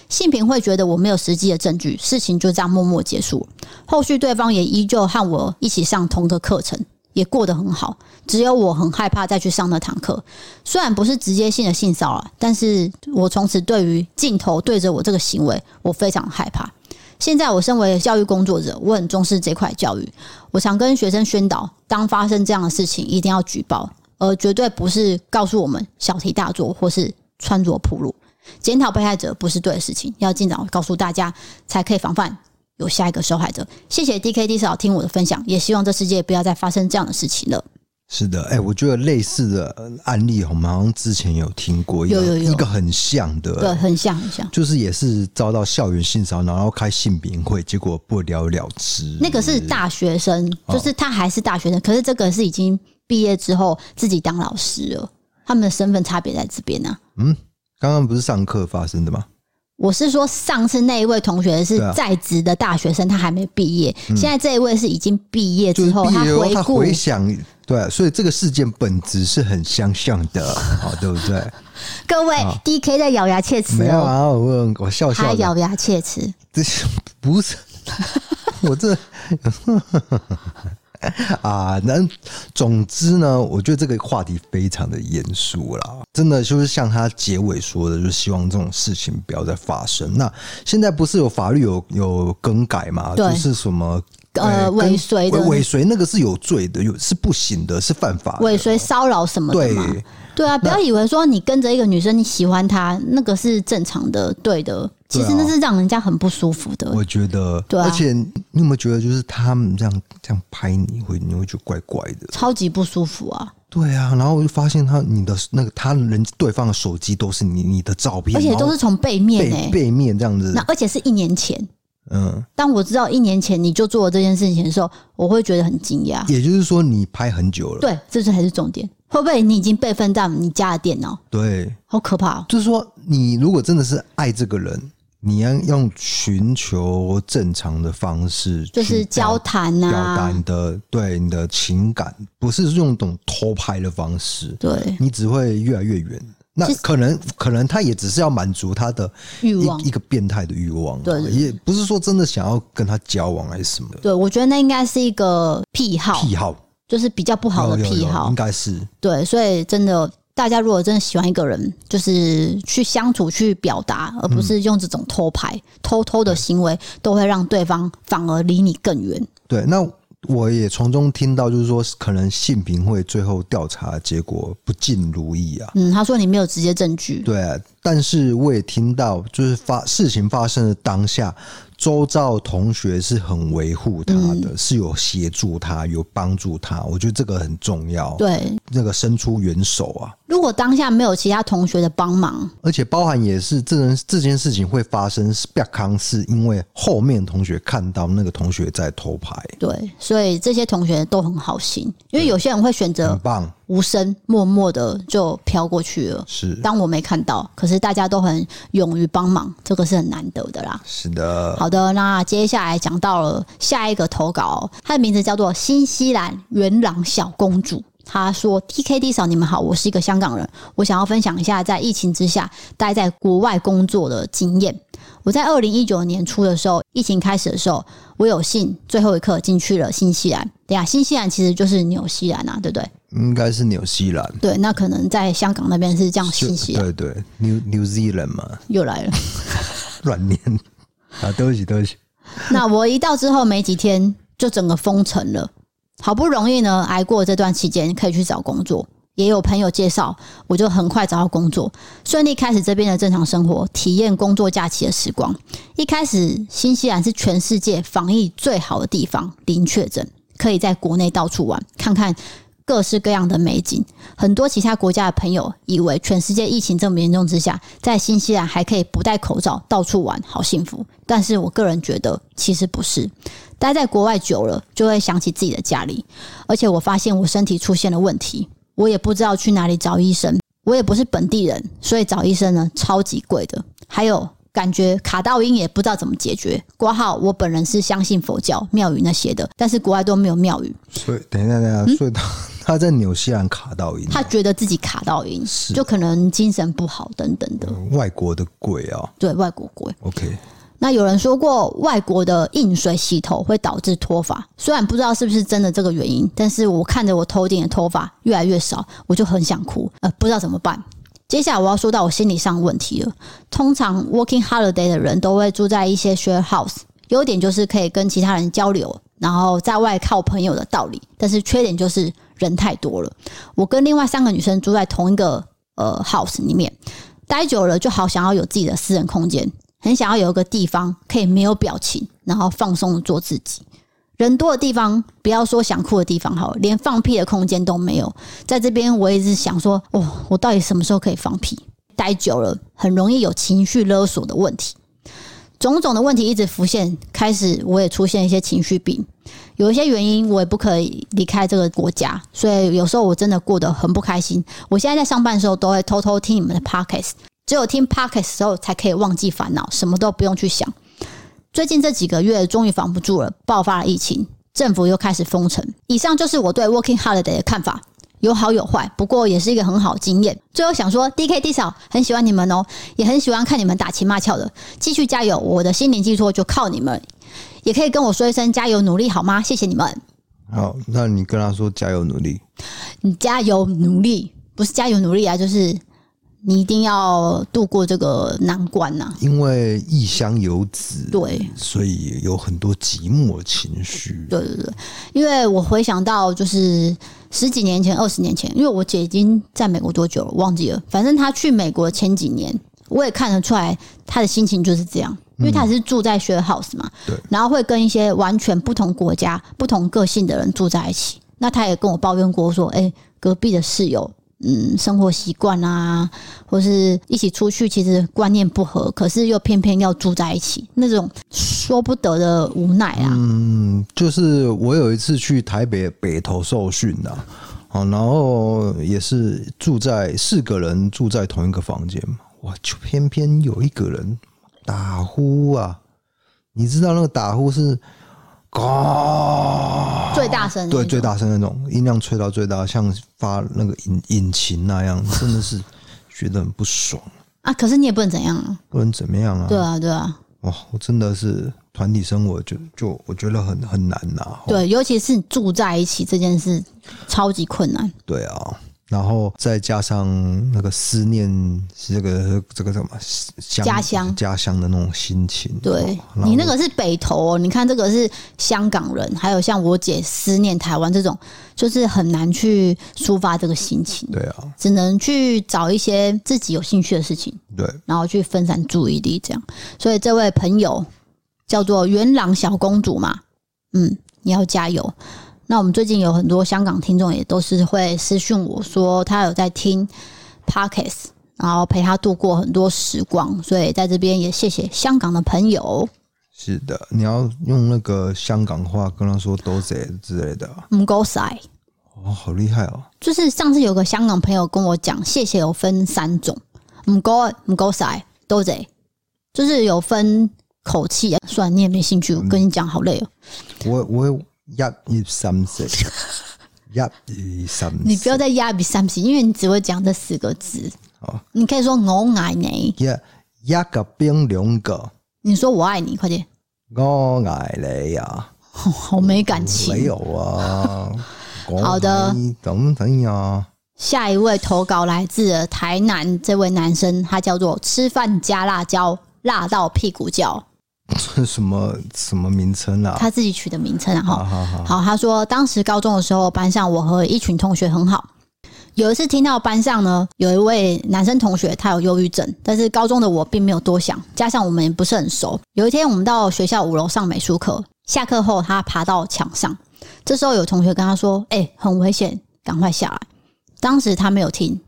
性平会觉得我没有实际的证据，事情就这样默默结束。后续对方也依旧和我一起上同个课程，也过得很好。只有我很害怕再去上那堂课，虽然不是直接性的性骚扰，但是我从此对于镜头对着我这个行为，我非常害怕。现在我身为教育工作者，我很重视这块教育，我常跟学生宣导，当发生这样的事情，一定要举报。而绝对不是告诉我们小题大做或是穿着暴露，检讨被害者不是对的事情，要尽早告诉大家，才可以防范有下一个受害者。谢谢 DKD 嫂听我的分享，也希望这世界不要再发生这样的事情了。是的，哎、欸，我觉得类似的案例，我们好像之前有听过，有有有一个很像的，对，很像很像，就是也是遭到校园性骚扰，然后开性平会，结果不了了之。那个是大学生，就是他还是大学生，哦、可是这个是已经。毕业之后自己当老师了，他们的身份差别在这边呢、啊。嗯，刚刚不是上课发生的吗？我是说，上次那一位同学是在职的大学生，他还没毕业。现在这一位是已经毕业之后，他回顾回想，对，所以这个事件本质是很相像的，好，(laughs) 对不对？各位，DK 在咬牙切齿、喔，没有啊，我我笑笑，他咬牙切齿，这不是 (laughs) 我这。(laughs) (laughs) 啊，那总之呢，我觉得这个话题非常的严肃啦，真的就是像他结尾说的，就是希望这种事情不要再发生。那现在不是有法律有有更改吗？对就是什么呃尾随的尾随那个是有罪的，有是不行的，是犯法的。尾随骚扰什么的对对啊，不要以为说你跟着一个女生，你喜欢她，那个是正常的，对的。其实那是让人家很不舒服的。我觉得，对啊。而且你有没有觉得，就是他们这样这样拍你会，你会觉得怪怪的，超级不舒服啊。对啊，然后我就发现他你的那个他人对方的手机都是你你的照片，而且都是从背面背背面这样子。那而且是一年前。嗯。当我知道一年前你就做了这件事情的时候，我会觉得很惊讶。也就是说，你拍很久了。对，这是还是重点。会不会你已经备份到你家的电脑？对，好可怕哦。就是说，你如果真的是爱这个人，你要用寻求正常的方式，就是交谈啊，表达你的对你的情感，不是用这种偷拍的方式。对，你只会越来越远。那可能可能他也只是要满足他的欲望，一个变态的欲望。对，也不是说真的想要跟他交往还是什么。对，我觉得那应该是一个癖好。癖好。就是比较不好的癖好，应该是对，所以真的，大家如果真的喜欢一个人，就是去相处、去表达，而不是用这种偷拍、嗯、偷偷的行为，都会让对方反而离你更远。对，那我也从中听到，就是说，可能性平会最后调查结果不尽如意啊。嗯，他说你没有直接证据。对啊，但是我也听到，就是发事情发生的当下。周遭同学是很维护他的，嗯、是有协助他，有帮助他。我觉得这个很重要。对，那个伸出援手啊。如果当下没有其他同学的帮忙，而且包含也是这件这件事情会发生，比较康是因为后面同学看到那个同学在偷拍。对，所以这些同学都很好心，因为有些人会选择很棒。无声，默默的就飘过去了。是，当我没看到，可是大家都很勇于帮忙，这个是很难得的啦。是的。好的，那接下来讲到了下一个投稿，它的名字叫做新西兰元朗小公主。他说：“T K D 嫂，你们好，我是一个香港人，我想要分享一下在疫情之下待在国外工作的经验。我在二零一九年初的时候，疫情开始的时候，我有幸最后一刻进去了新西兰。对呀，新西兰其实就是纽西兰啊，对不对？”应该是纽西兰，对，那可能在香港那边是这样新西兰，对对，New New Zealand 嘛，又来了，(laughs) 乱念啊，对不起对不起。那我一到之后没几天，就整个封城了，好不容易呢，挨过这段期间，可以去找工作，也有朋友介绍，我就很快找到工作，顺利开始这边的正常生活，体验工作假期的时光。一开始，新西兰是全世界防疫最好的地方，零确诊，可以在国内到处玩，看看。各式各样的美景，很多其他国家的朋友以为全世界疫情这么严重之下，在新西兰还可以不戴口罩到处玩，好幸福。但是我个人觉得，其实不是。待在国外久了，就会想起自己的家里，而且我发现我身体出现了问题。我也不知道去哪里找医生，我也不是本地人，所以找医生呢超级贵的。还有感觉卡到音也不知道怎么解决。挂号，我本人是相信佛教庙宇那些的，但是国外都没有庙宇。所以等一下，等一下，所以他、嗯、他在纽西兰卡到阴，他觉得自己卡到音，就可能精神不好等等的。嗯、外国的鬼啊，对，外国鬼。OK。那有人说过，外国的硬水洗头会导致脱发，虽然不知道是不是真的这个原因，但是我看着我头顶的头发越来越少，我就很想哭，呃，不知道怎么办。接下来我要说到我心理上问题了。通常 working holiday 的人都会住在一些 share house，优点就是可以跟其他人交流，然后在外靠朋友的道理，但是缺点就是人太多了。我跟另外三个女生住在同一个呃 house 里面，待久了就好想要有自己的私人空间。很想要有一个地方可以没有表情，然后放松的做自己。人多的地方，不要说想哭的地方好，连放屁的空间都没有。在这边，我一直想说，哦，我到底什么时候可以放屁？待久了，很容易有情绪勒索的问题，种种的问题一直浮现。开始，我也出现一些情绪病。有一些原因，我也不可以离开这个国家，所以有时候我真的过得很不开心。我现在在上班的时候，都会偷偷听你们的 podcast。只有听 Podcast 的时候，才可以忘记烦恼，什么都不用去想。最近这几个月，终于防不住了，爆发了疫情，政府又开始封城。以上就是我对 Working Holiday 的看法，有好有坏，不过也是一个很好经验。最后想说，D K D 嫂很喜欢你们哦，也很喜欢看你们打情骂俏的，继续加油！我的心灵寄托就靠你们，也可以跟我说一声加油努力好吗？谢谢你们。好，那你跟他说加油努力，你加油努力，不是加油努力啊，就是。你一定要度过这个难关呐！因为异乡游子，对，所以有很多寂寞情绪。对对对，因为我回想到就是十几年前、二十年前，因为我姐已经在美国多久了，忘记了。反正她去美国前几年，我也看得出来她的心情就是这样，因为她是住在 share house 嘛，对，然后会跟一些完全不同国家、不同个性的人住在一起。那她也跟我抱怨过说：“哎，隔壁的室友。”嗯，生活习惯啊，或是一起出去，其实观念不合，可是又偏偏要住在一起，那种说不得的无奈啊。嗯，就是我有一次去台北北投受训呐，啊，然后也是住在四个人住在同一个房间嘛，哇，就偏偏有一个人打呼啊，你知道那个打呼是。哦，最大声，对，最大声那种音量吹到最大，像发那个引引擎那样，真的是觉得很不爽啊！可是你也不能怎样啊，不能怎么样啊？对啊，对啊。哇，我真的是团体生活就就我觉得很很难呐。对，尤其是住在一起这件事，超级困难。对啊。然后再加上那个思念，这个这个什么家乡家乡的那种心情。对，你那个是北投，你看这个是香港人，还有像我姐思念台湾这种，就是很难去抒发这个心情。对啊，只能去找一些自己有兴趣的事情。对，然后去分散注意力，这样。所以这位朋友叫做元朗小公主嘛，嗯，你要加油。那我们最近有很多香港听众，也都是会私讯我说他有在听 Podcast，然后陪他度过很多时光，所以在这边也谢谢香港的朋友。是的，你要用那个香港话跟他说多谢之类的。唔该晒哦，好厉害哦！就是上次有个香港朋友跟我讲，谢谢有分三种，唔该唔该晒多谢，就是有分口气。算了，你也没兴趣，我跟你讲好累哦。我我。一二三四，一二三四。你不要再一二三四，因为你只会讲这四个字。哦，你可以说我爱你。一一个冰两个。你说我爱你，快点。我爱你呀、啊！(laughs) 好没感情。没有啊。(laughs) 好的。等等呀。下一位投稿来自台南，这位男生他叫做吃饭加辣椒，辣到屁股叫。这什么什么名称啊？他自己取的名称啊！好，好，他说当时高中的时候，班上我和一群同学很好。有一次听到班上呢有一位男生同学他有忧郁症，但是高中的我并没有多想，加上我们也不是很熟。有一天我们到学校五楼上美术课，下课后他爬到墙上，这时候有同学跟他说：“哎，很危险，赶快下来。”当时他没有听，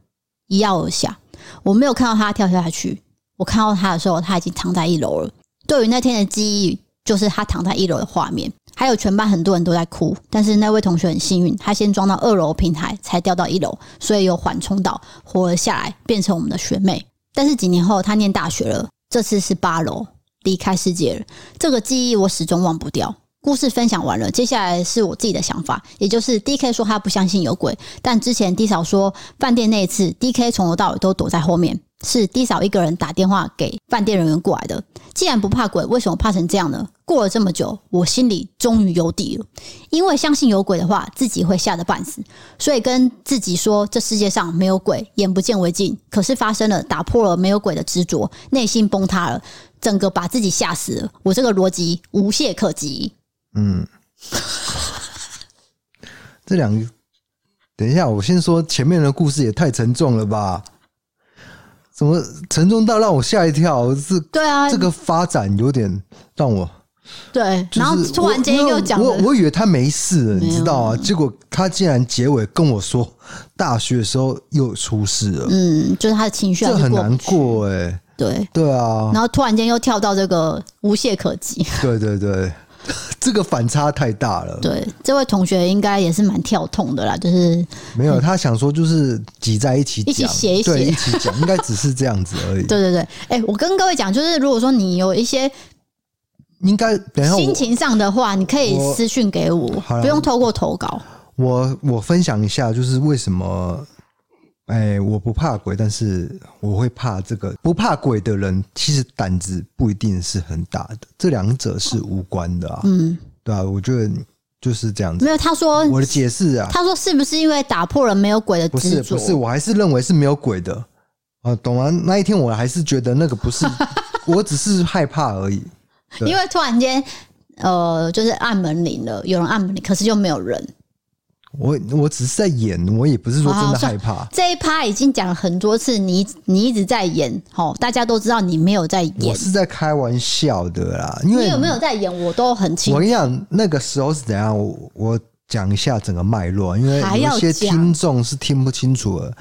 一跃而下。我没有看到他跳下去，我看到他的时候他已经躺在一楼了。对于那天的记忆就是他躺在一楼的画面，还有全班很多人都在哭，但是那位同学很幸运，他先装到二楼平台才掉到一楼，所以有缓冲到活了下来，变成我们的学妹。但是几年后他念大学了，这次是八楼离开世界了，这个记忆我始终忘不掉。故事分享完了，接下来是我自己的想法，也就是 D K 说他不相信有鬼，但之前 D 嫂说饭店那一次，D K 从头到尾都躲在后面，是 D 嫂一个人打电话给饭店人员过来的。既然不怕鬼，为什么怕成这样呢？过了这么久，我心里终于有底了，因为相信有鬼的话，自己会吓得半死，所以跟自己说这世界上没有鬼，眼不见为净。可是发生了，打破了没有鬼的执着，内心崩塌了，整个把自己吓死了。我这个逻辑无懈可击。嗯，(laughs) 这两个，等一下，我先说前面的故事也太沉重了吧？怎么沉重到让我吓一跳？是，对啊，这个发展有点让我对，然后突然间又讲，我我以为他没事了，你知道啊？结果他竟然结尾跟我说，大学的时候又出事了。嗯，就是他的情绪，这很难过哎。对对啊，然后突然间又跳到这个无懈可击。对对对。(laughs) 这个反差太大了。对，这位同学应该也是蛮跳痛的啦，就是没有他想说，就是挤在一起讲，一起写一写，一起讲，(laughs) 应该只是这样子而已。对对对，哎、欸，我跟各位讲，就是如果说你有一些应该等一下心情上的话，你可以私讯给我，我不用透过投稿。我我分享一下，就是为什么。哎，我不怕鬼，但是我会怕这个。不怕鬼的人，其实胆子不一定是很大的，这两者是无关的啊。嗯，对啊，我觉得就是这样子。没有，他说我的解释啊，他说是不是因为打破了没有鬼的？不是，不是，我还是认为是没有鬼的啊。懂吗？那一天我还是觉得那个不是，(laughs) 我只是害怕而已。因为突然间，呃，就是按门铃了，有人按门铃，可是又没有人。我我只是在演，我也不是说真的害怕。这一趴已经讲了很多次，你你一直在演，齁，大家都知道你没有在演。我是在开玩笑的啦，因为你有没有在演，我都很清楚。我跟你讲，那个时候是怎样？我我讲一下整个脉络，因为有些听众是听不清楚的。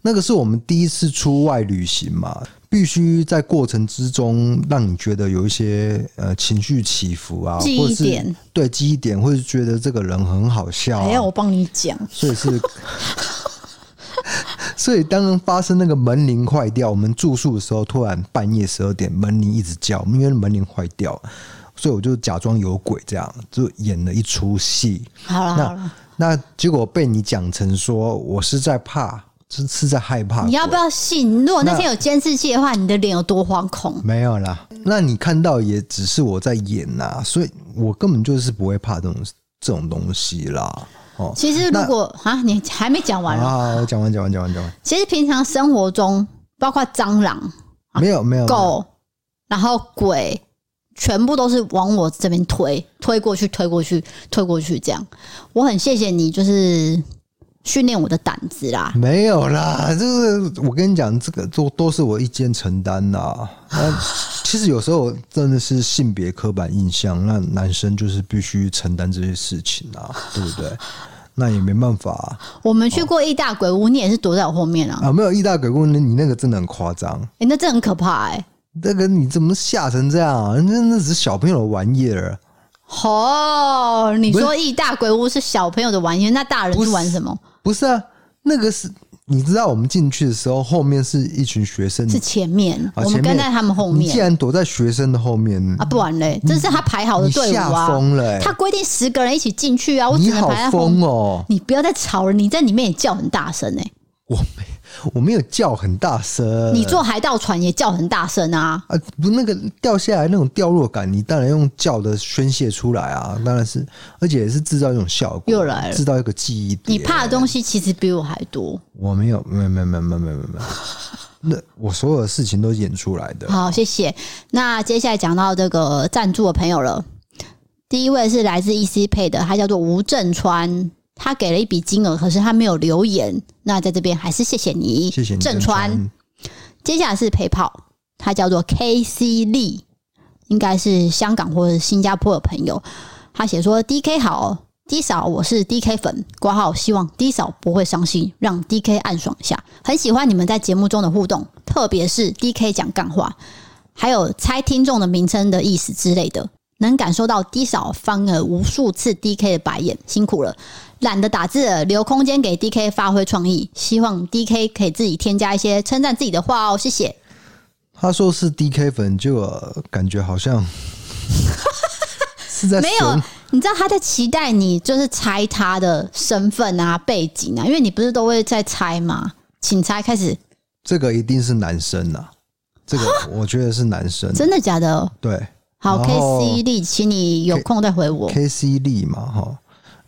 那个是我们第一次出外旅行嘛。必须在过程之中让你觉得有一些呃情绪起伏啊，记忆点，或是对记忆点，或是觉得这个人很好笑，啊，还要我帮你讲，所以是，(laughs) 所以当发生那个门铃坏掉，我们住宿的时候，突然半夜十二点门铃一直叫，因为门铃坏掉，所以我就假装有鬼，这样就演了一出戏。好了好了，那结果被你讲成说我是在怕。是是在害怕，你要不要信？如果那天有监视器的话，你的脸有多惶恐？没有啦，那你看到也只是我在演呐，所以我根本就是不会怕这种这种东西啦。哦，其实如果啊，你还没讲完啊，我讲完讲完讲完讲完。其实平常生活中，包括蟑螂，没有没有狗，然后鬼，全部都是往我这边推，推过去，推过去，推过去，这样。我很谢谢你，就是。训练我的胆子啦，没有啦，就是我跟你讲，这个都都是我一肩承担啦。(sighs) 那其实有时候真的是性别刻板印象，那男生就是必须承担这些事情啊，(laughs) 对不对？那也没办法啊。我们去过义大鬼屋，你也是躲在我后面啊？啊，没有义大鬼屋，你那个真的很夸张。哎，那真的很可怕哎。那个你怎么吓成这样啊？那那只是小朋友的玩意儿。哦，你说义大鬼屋是小朋友的玩意儿，那大人是玩什么？不是啊，那个是你知道，我们进去的时候，后面是一群学生，是前面，啊、我们跟在他们后面。你既然躲在学生的后面啊，不然嘞，这是他排好的队伍啊。疯了、欸，他规定十个人一起进去啊，我只能排在后。你好疯哦！你不要再吵了，你在里面也叫很大声哎、欸。我没。我没有叫很大声，你坐海盗船也叫很大声啊！啊，不，那个掉下来那种掉落感，你当然用叫的宣泄出来啊！当然是，而且也是制造一种效果，又来了，制造一个记忆。你怕的东西其实比我还多。我没有，没有，没有，没有，没有，没有，没有。(laughs) 那我所有的事情都演出来的。好，谢谢。那接下来讲到这个赞助的朋友了。第一位是来自 ECPay 的，他叫做吴正川。他给了一笔金额，可是他没有留言。那在这边还是谢谢你，谢谢你正川。接下来是陪跑，他叫做 K C 利，应该是香港或者新加坡的朋友。他写说：“D K 好，D 嫂，我是 D K 粉，挂号希望 D 嫂不会伤心，让 D K 暗爽一下。很喜欢你们在节目中的互动，特别是 D K 讲干话，还有猜听众的名称的意思之类的。”能感受到 D 扫翻了无数次 DK 的白眼，辛苦了。懒得打字了，留空间给 DK 发挥创意。希望 DK 可以自己添加一些称赞自己的话哦，谢谢。他说是 DK 粉，就感觉好像 (laughs) 是在没有。你知道他在期待你就是猜他的身份啊、背景啊，因为你不是都会在猜吗？请猜，开始。这个一定是男生啊，这个我觉得是男生。真的假的？对。好，KC 力，请你有空再回我。KC 力嘛，哈。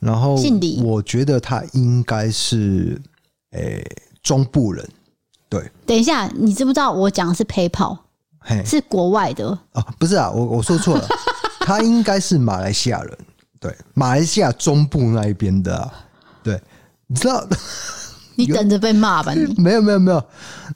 然后，我觉得他应该是诶、欸、中部人，对。等一下，你知不知道我讲的是 PayPal，是国外的。哦，不是啊，我我说错了，(laughs) 他应该是马来西亚人，对，马来西亚中部那一边的、啊，对，你知道。你等着被骂吧！你 (laughs) 没有没有没有，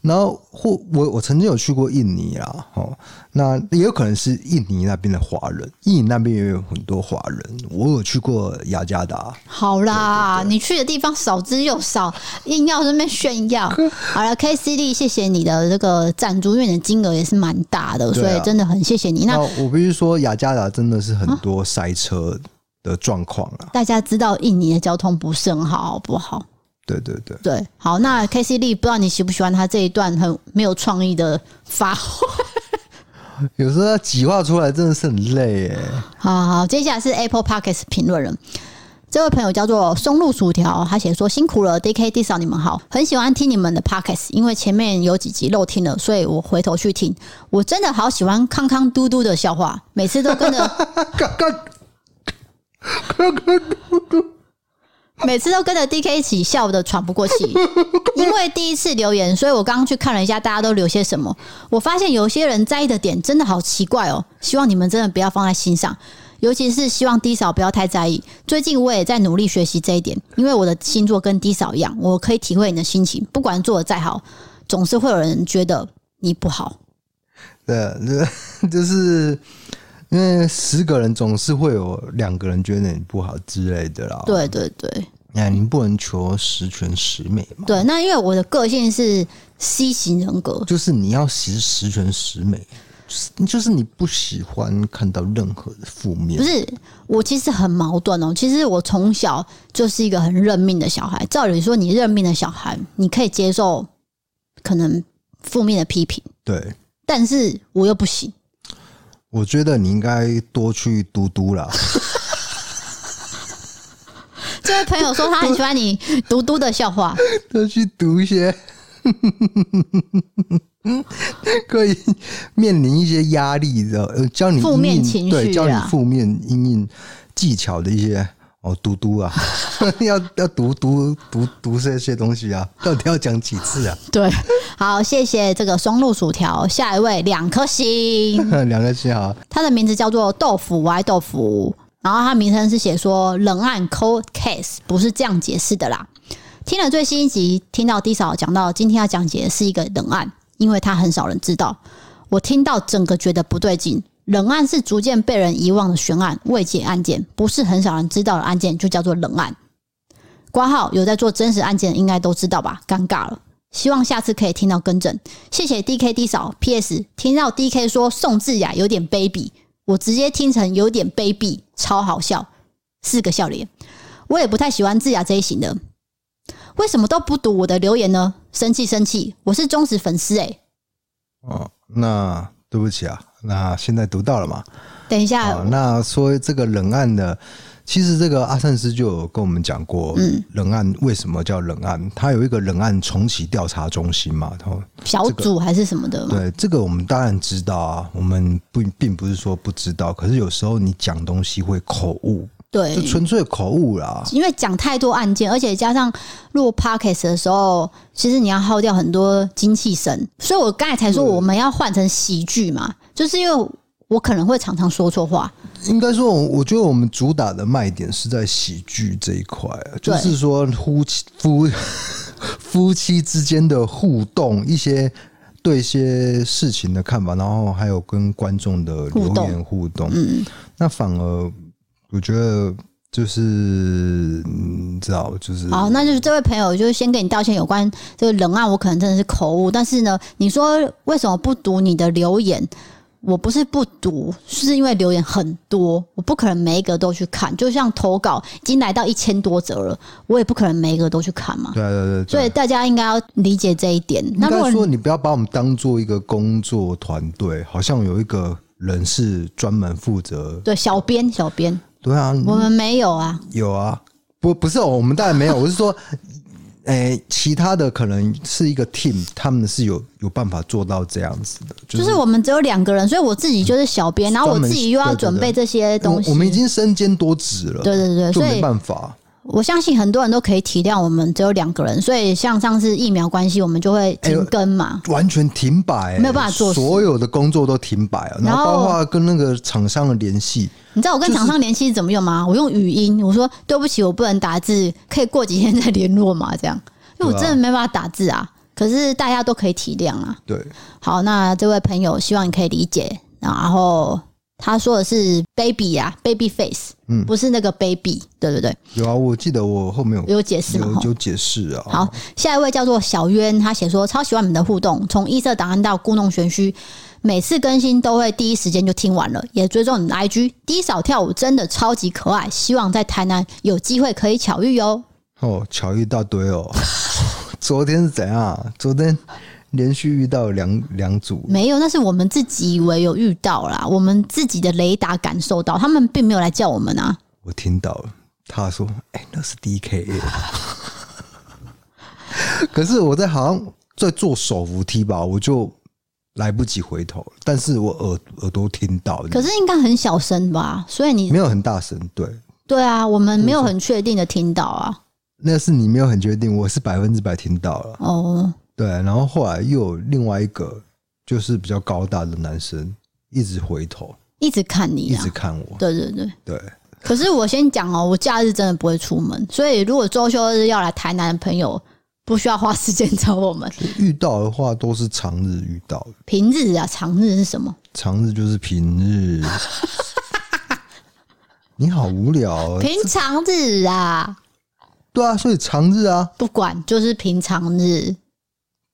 然后或我我曾经有去过印尼啊，哦，那也有可能是印尼那边的华人，印尼那边也有很多华人。我有去过雅加达。好啦，你去的地方少之又少，硬要在那边炫耀。(laughs) 好了，KCD，谢谢你的这个赞助，因为你的金额也是蛮大的，所以真的很谢谢你。那，那我必须说，雅加达真的是很多塞车的状况啊。大家知道印尼的交通不是很好，好不好？对对对对，好，那 K C 力不知道你喜不喜欢他这一段很没有创意的发话，(laughs) 有时候他挤画出来真的是很累哎。好好，接下来是 Apple Podcast 评论人，这位朋友叫做松露薯条，他写说辛苦了，D K D 嫂你们好，很喜欢听你们的 Podcast，因为前面有几集漏听了，所以我回头去听，我真的好喜欢康康嘟嘟的笑话，每次都跟着 (laughs) 康康康康嘟嘟。(laughs) 每次都跟着 DK 一起笑的喘不过气，(laughs) 因为第一次留言，所以我刚刚去看了一下大家都留些什么。我发现有些人在意的点真的好奇怪哦，希望你们真的不要放在心上，尤其是希望 D 嫂不要太在意。最近我也在努力学习这一点，因为我的星座跟 D 嫂一样，我可以体会你的心情。不管做的再好，总是会有人觉得你不好。对，这就是。因为十个人总是会有两个人觉得你不好之类的啦。对对对，那你不能求十全十美嘛。对，那因为我的个性是 C 型人格，就是你要十十全十美，就是就是你不喜欢看到任何的负面。不是，我其实很矛盾哦。其实我从小就是一个很认命的小孩。照理说，你认命的小孩，你可以接受可能负面的批评。对，但是我又不行。我觉得你应该多去读读啦。这位朋友说他很喜欢你读嘟的笑话，多去读一些，(laughs) 可以面临一些压力的，呃，教你负面情绪，对，教你负面阴影技巧的一些。哦，读读啊，(laughs) 要要读读读读这些东西啊，到底要讲几次啊？(laughs) 对，好，谢谢这个松露薯条。下一位两颗星，两颗星啊。他的名字叫做豆腐歪豆腐，然后他名称是写说冷案 cold case，不是这样解释的啦。听了最新一集，听到 D 嫂讲到今天要讲解的是一个冷案，因为他很少人知道，我听到整个觉得不对劲。冷案是逐渐被人遗忘的悬案、未解案件，不是很少人知道的案件，就叫做冷案。括号有在做真实案件，应该都知道吧？尴尬了，希望下次可以听到更正。谢谢 D K D 嫂。P S 听到 D K 说宋智雅有点卑鄙，我直接听成有点卑鄙，超好笑，四个笑脸。我也不太喜欢智雅这一型的，为什么都不读我的留言呢？生气生气，我是忠实粉丝哎、欸。哦，那对不起啊。那现在读到了吗？等一下，那说这个冷案的，其实这个阿善斯就有跟我们讲过，嗯，冷案为什么叫冷案？它有一个冷案重启调查中心嘛，然后小组还是什么的？对，这个我们当然知道啊，我们不并不是说不知道，可是有时候你讲东西会口误，对，就纯粹口误啦。因为讲太多案件，而且加上录 podcast 的时候，其实你要耗掉很多精气神，所以我刚才才说我们要换成喜剧嘛。就是因为我可能会常常说错话，应该说，我觉得我们主打的卖点是在喜剧这一块，就是说夫妻夫 (laughs) 夫妻之间的互动，一些对一些事情的看法，然后还有跟观众的留言互动。嗯，那反而我觉得就是你知道，就是好，那就是这位朋友，就是先跟你道歉，有关这个冷案，我可能真的是口误，但是呢，你说为什么不读你的留言？我不是不读，是因为留言很多，我不可能每一个都去看。就像投稿已经来到一千多则了，我也不可能每一个都去看嘛。对对对，对，所以大家应该要理解这一点。应该说，你不要把我们当做一个工作团队，好像有一个人是专门负责。对，小编，小编。对啊，我们没有啊。有啊，不不是哦我们当然没有，我是说。诶、欸，其他的可能是一个 team，他们是有有办法做到这样子的。就是、就是、我们只有两个人，所以我自己就是小编、嗯，然后我自己又要准备这些东西。我，我们已经身兼多职了，对对对，所以没办法。我相信很多人都可以体谅我们只有两个人，所以像上次疫苗关系，我们就会停更嘛，欸、完全停摆、欸，没有办法做，所有的工作都停摆了，然后包括跟那个厂商的联系。你知道我跟厂商联系是怎么用吗？我用语音，我说对不起，我不能打字，可以过几天再联络嘛，这样。因为我真的没办法打字啊，可是大家都可以体谅啊。对，好，那这位朋友希望你可以理解。然后他说的是 baby 啊，baby face，嗯，不是那个 baby，对对对。有啊，我记得我后面有有解释吗？有有解释啊。好，下一位叫做小渊，他写说超喜欢你们的互动，从异色档案到故弄玄虚，每次更新都会第一时间就听完了，也追踪你的 IG。低扫跳舞真的超级可爱，希望在台南有机会可以巧遇哦。(laughs) 哦，巧遇一大堆哦！(laughs) 昨天是怎样？昨天连续遇到两两组，没有，那是我们自己以为有遇到啦，我们自己的雷达感受到，他们并没有来叫我们啊。我听到了，他说：“哎、欸，那是 D K A。(laughs) ”可是我在好像在做手扶梯吧，我就来不及回头，但是我耳耳朵听到。可是应该很小声吧？所以你没有很大声，对对啊，我们没有很确定的听到啊。那是你没有很确定，我是百分之百听到了。哦，对，然后后来又有另外一个，就是比较高大的男生，一直回头，一直看你，一直看我。对对对对。可是我先讲哦，我假日真的不会出门，所以如果周休日要来台南的朋友，不需要花时间找我们。遇到的话都是常日遇到的。平日啊，常日是什么？常日就是平日。(laughs) 你好无聊。平常日啊。对啊，所以常日啊，不管就是平常日，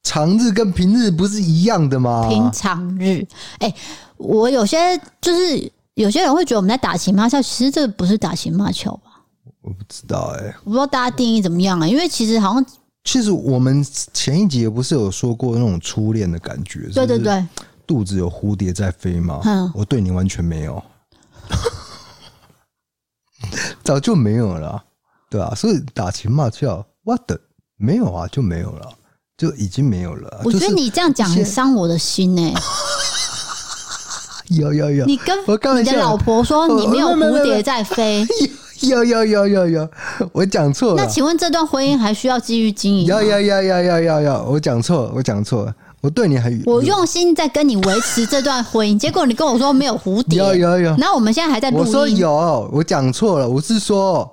常日跟平日不是一样的吗？平常日，哎、欸，我有些就是有些人会觉得我们在打情骂俏，其实这个不是打情骂俏吧？我不知道哎、欸，我不知道大家定义怎么样啊？因为其实好像，其实我们前一集也不是有说过那种初恋的感觉，对对对，肚子有蝴蝶在飞吗？嗯，我对你完全没有，(laughs) 早就没有了。对啊，所以打情骂俏，what the? 没有啊，就没有了，就已经没有了。我觉得你这样讲很伤我的心呢、欸。(laughs) 有有有，你跟你的老婆说你没有蝴蝶在飞。(laughs) 有有有有有，我讲错了。那请问这段婚姻还需要继续经营？要要要要要要要，我讲错，我讲错，我对你还我用心在跟你维持这段婚姻，结果你跟我说没有蝴蝶，有有有。然后我们现在还在录音。我说有，我讲错了，我是说。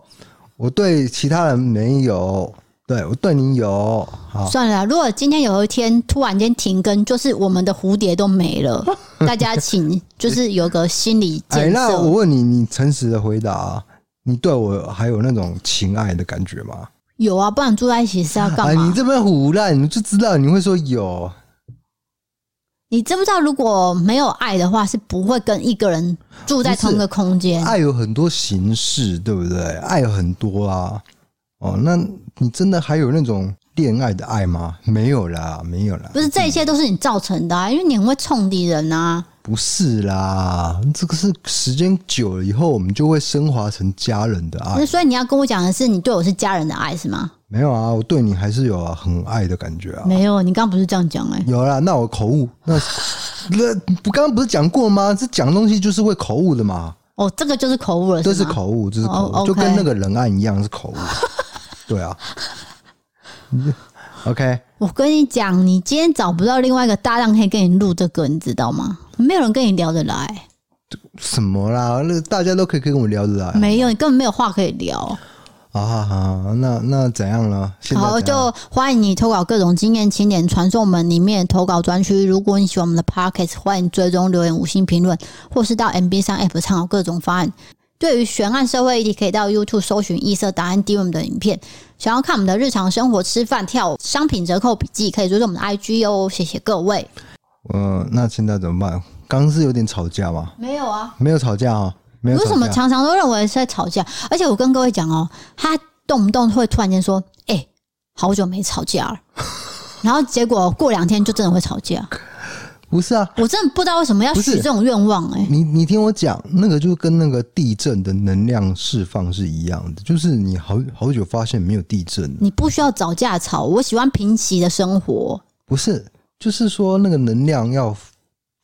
我对其他人没有，对我对你有。好，算了，如果今天有一天突然间停更，就是我们的蝴蝶都没了，(laughs) 大家请就是有个心理建设。那我问你，你诚实的回答，你对我还有那种情爱的感觉吗？有啊，不然住在一起是要干嘛？哎，你这边胡乱，你就知道你会说有。你知不知道，如果没有爱的话，是不会跟一个人住在同一个空间。爱有很多形式，对不对？爱有很多啊。哦，那你真的还有那种恋爱的爱吗？没有啦，没有啦。不是，这一切都是你造成的啊，因为你很会冲敌人啊。不是啦，这个是时间久了以后，我们就会升华成家人的爱。所以你要跟我讲的是，你对我是家人的爱是吗？没有啊，我对你还是有很爱的感觉啊。没有，你刚刚不是这样讲哎、欸。有啦，那我口误。那 (laughs) 那不刚刚不是讲过吗？这讲东西就是会口误的嘛。哦，这个就是口误了。这是口误，这是口误，哦 okay、就跟那个人案一样是口误。对啊。(laughs) OK。我跟你讲，你今天找不到另外一个搭档可以跟你录这个，你知道吗？没有人跟你聊得来。什么啦？那大家都可以跟我聊得来。没有，你根本没有话可以聊。好好，那那怎样呢？好，就欢迎你投稿各种经验，请点传送门里面投稿专区。如果你喜欢我们的 Podcast，欢迎追踪留言、五星评论，或是到 MB 三 App 参考各种方案。对于悬案社会议题，可以到 YouTube 搜寻“异色答案 DM” 的影片。想要看我们的日常生活、吃饭、跳舞、商品折扣笔记，可以追踪我们的 IG 哦。谢谢各位。呃，那现在怎么办？刚刚是有点吵架吗？没有啊，没有吵架啊、哦，没有。为什么常常都认为是在吵架？而且我跟各位讲哦，他动不动会突然间说：“哎、欸，好久没吵架了。” (laughs) 然后结果过两天就真的会吵架。不是啊，我真的不知道为什么要许这种愿望哎、欸。你你听我讲，那个就跟那个地震的能量释放是一样的，就是你好好久发现没有地震，你不需要找架吵，我喜欢平息的生活。不是，就是说那个能量要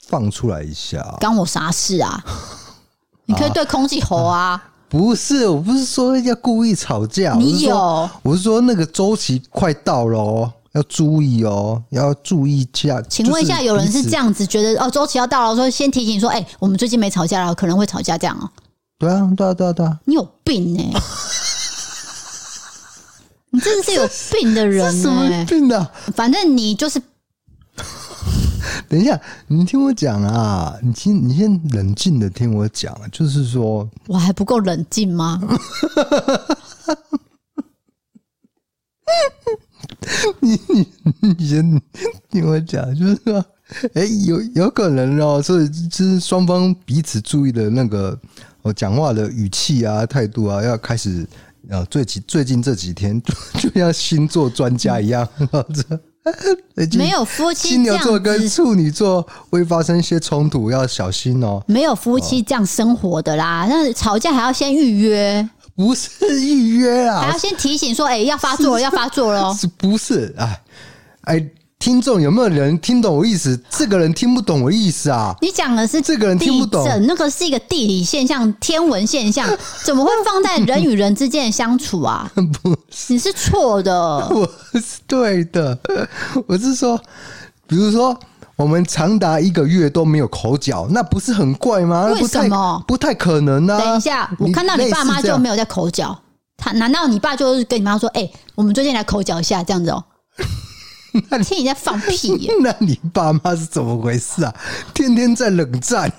放出来一下。干我啥事啊？(laughs) 你可以对空气吼啊，啊。不是，我不是说要故意吵架。你有？我是，我是说那个周期快到了哦。要注意哦，要注意一下。请问一下，有人是这样子觉得哦，周期要到了，说先提醒说，哎、欸，我们最近没吵架了，可能会吵架这样哦。对啊，对啊，对啊，对啊。你有病哎、欸！(laughs) 你真的是有病的人、欸，什么病啊？反正你就是。(laughs) 等一下，你听我讲啊！你先，你先冷静的听我讲，就是说，我还不够冷静吗？(laughs) (laughs) 你你你先听我讲，就是说，哎、欸，有有可能哦，所以就是双方彼此注意的那个我讲话的语气啊、态度啊，要开始啊，最近最近这几天就就像星座专家一样，(laughs) 嗯、没有夫妻金牛座跟处女座会发生一些冲突，要小心哦。没有夫妻这样生活的啦，那吵架还要先预约。不是预约啊，还要先提醒说，哎、欸，要发作了，要发作了。是不是？哎哎，听众有没有人听懂我意思？这个人听不懂我意思啊？你讲的是这个人听不懂，那个是一个地理现象、天文现象，(laughs) 怎么会放在人与人之间的相处啊？不是，你是错的，(laughs) 我是对的。我是说，比如说。我们长达一个月都没有口角，那不是很怪吗？为什么？不太可能呢、啊。等一下，我看到你爸妈就没有在口角，他难道你爸就是跟你妈说：“哎、欸，我们最近来口角一下，这样子哦、喔？(laughs) ”那你听你在放屁、欸？(laughs) 那你爸妈是怎么回事啊？天天在冷战，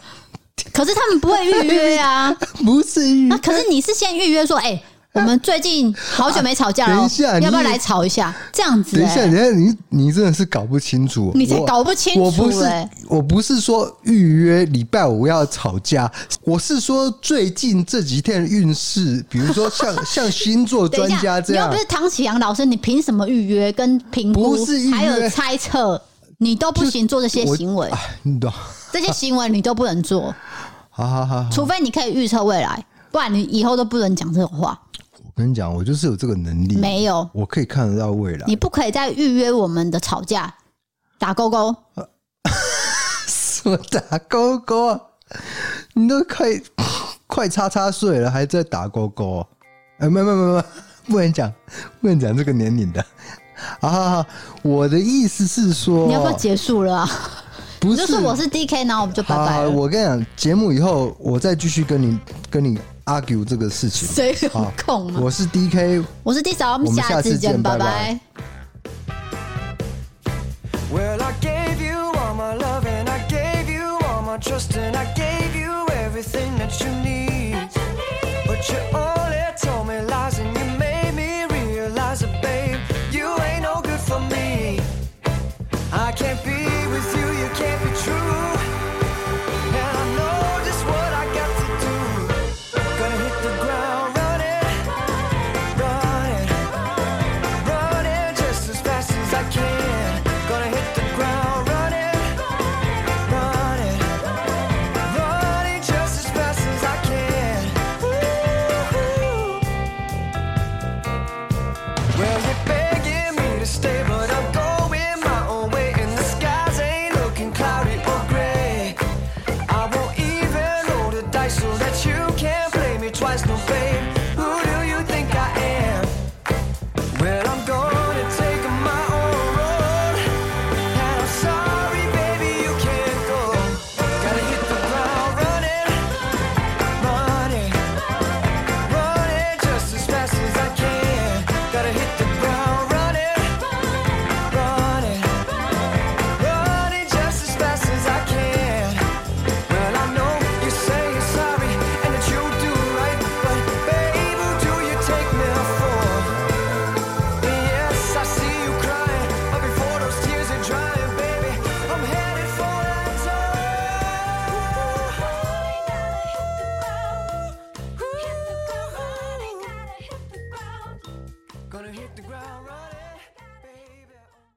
可是他们不会预约啊，(laughs) 不是预约。那可是你是先预约说：“哎、欸。”我们最近好久没吵架了，等一下，要不要来吵一下？这样子、欸，等一下，等一下，你你真的是搞不清楚，你才搞不清楚、欸。我不是，我不是说预约礼拜五要吵架，我是说最近这几天的运势，比如说像 (laughs) 像星座专家这样，你又不是唐启阳老师，你凭什么预约跟评估？不是还有猜测，你都不行做这些行为，你懂？(laughs) 这些行为你都不能做。(laughs) 好好好，除非你可以预测未来，不然你以后都不能讲这种话。我跟你讲，我就是有这个能力。没有，我可以看得到未来。你不可以再预约我们的吵架，打勾勾。(laughs) 什么打勾勾啊？你都快快叉叉睡了，还在打勾勾？哎，没没没没，不能讲，不能讲这个年龄的。好好好，我的意思是说，你要不要结束了啊？不是，就是我是 DK，然后我们就拜拜了。我跟你讲，节目以后我再继续跟你跟你。argue 这个事情，谁有空吗？我是 DK，我是 D 嫂，我们下次见，拜拜。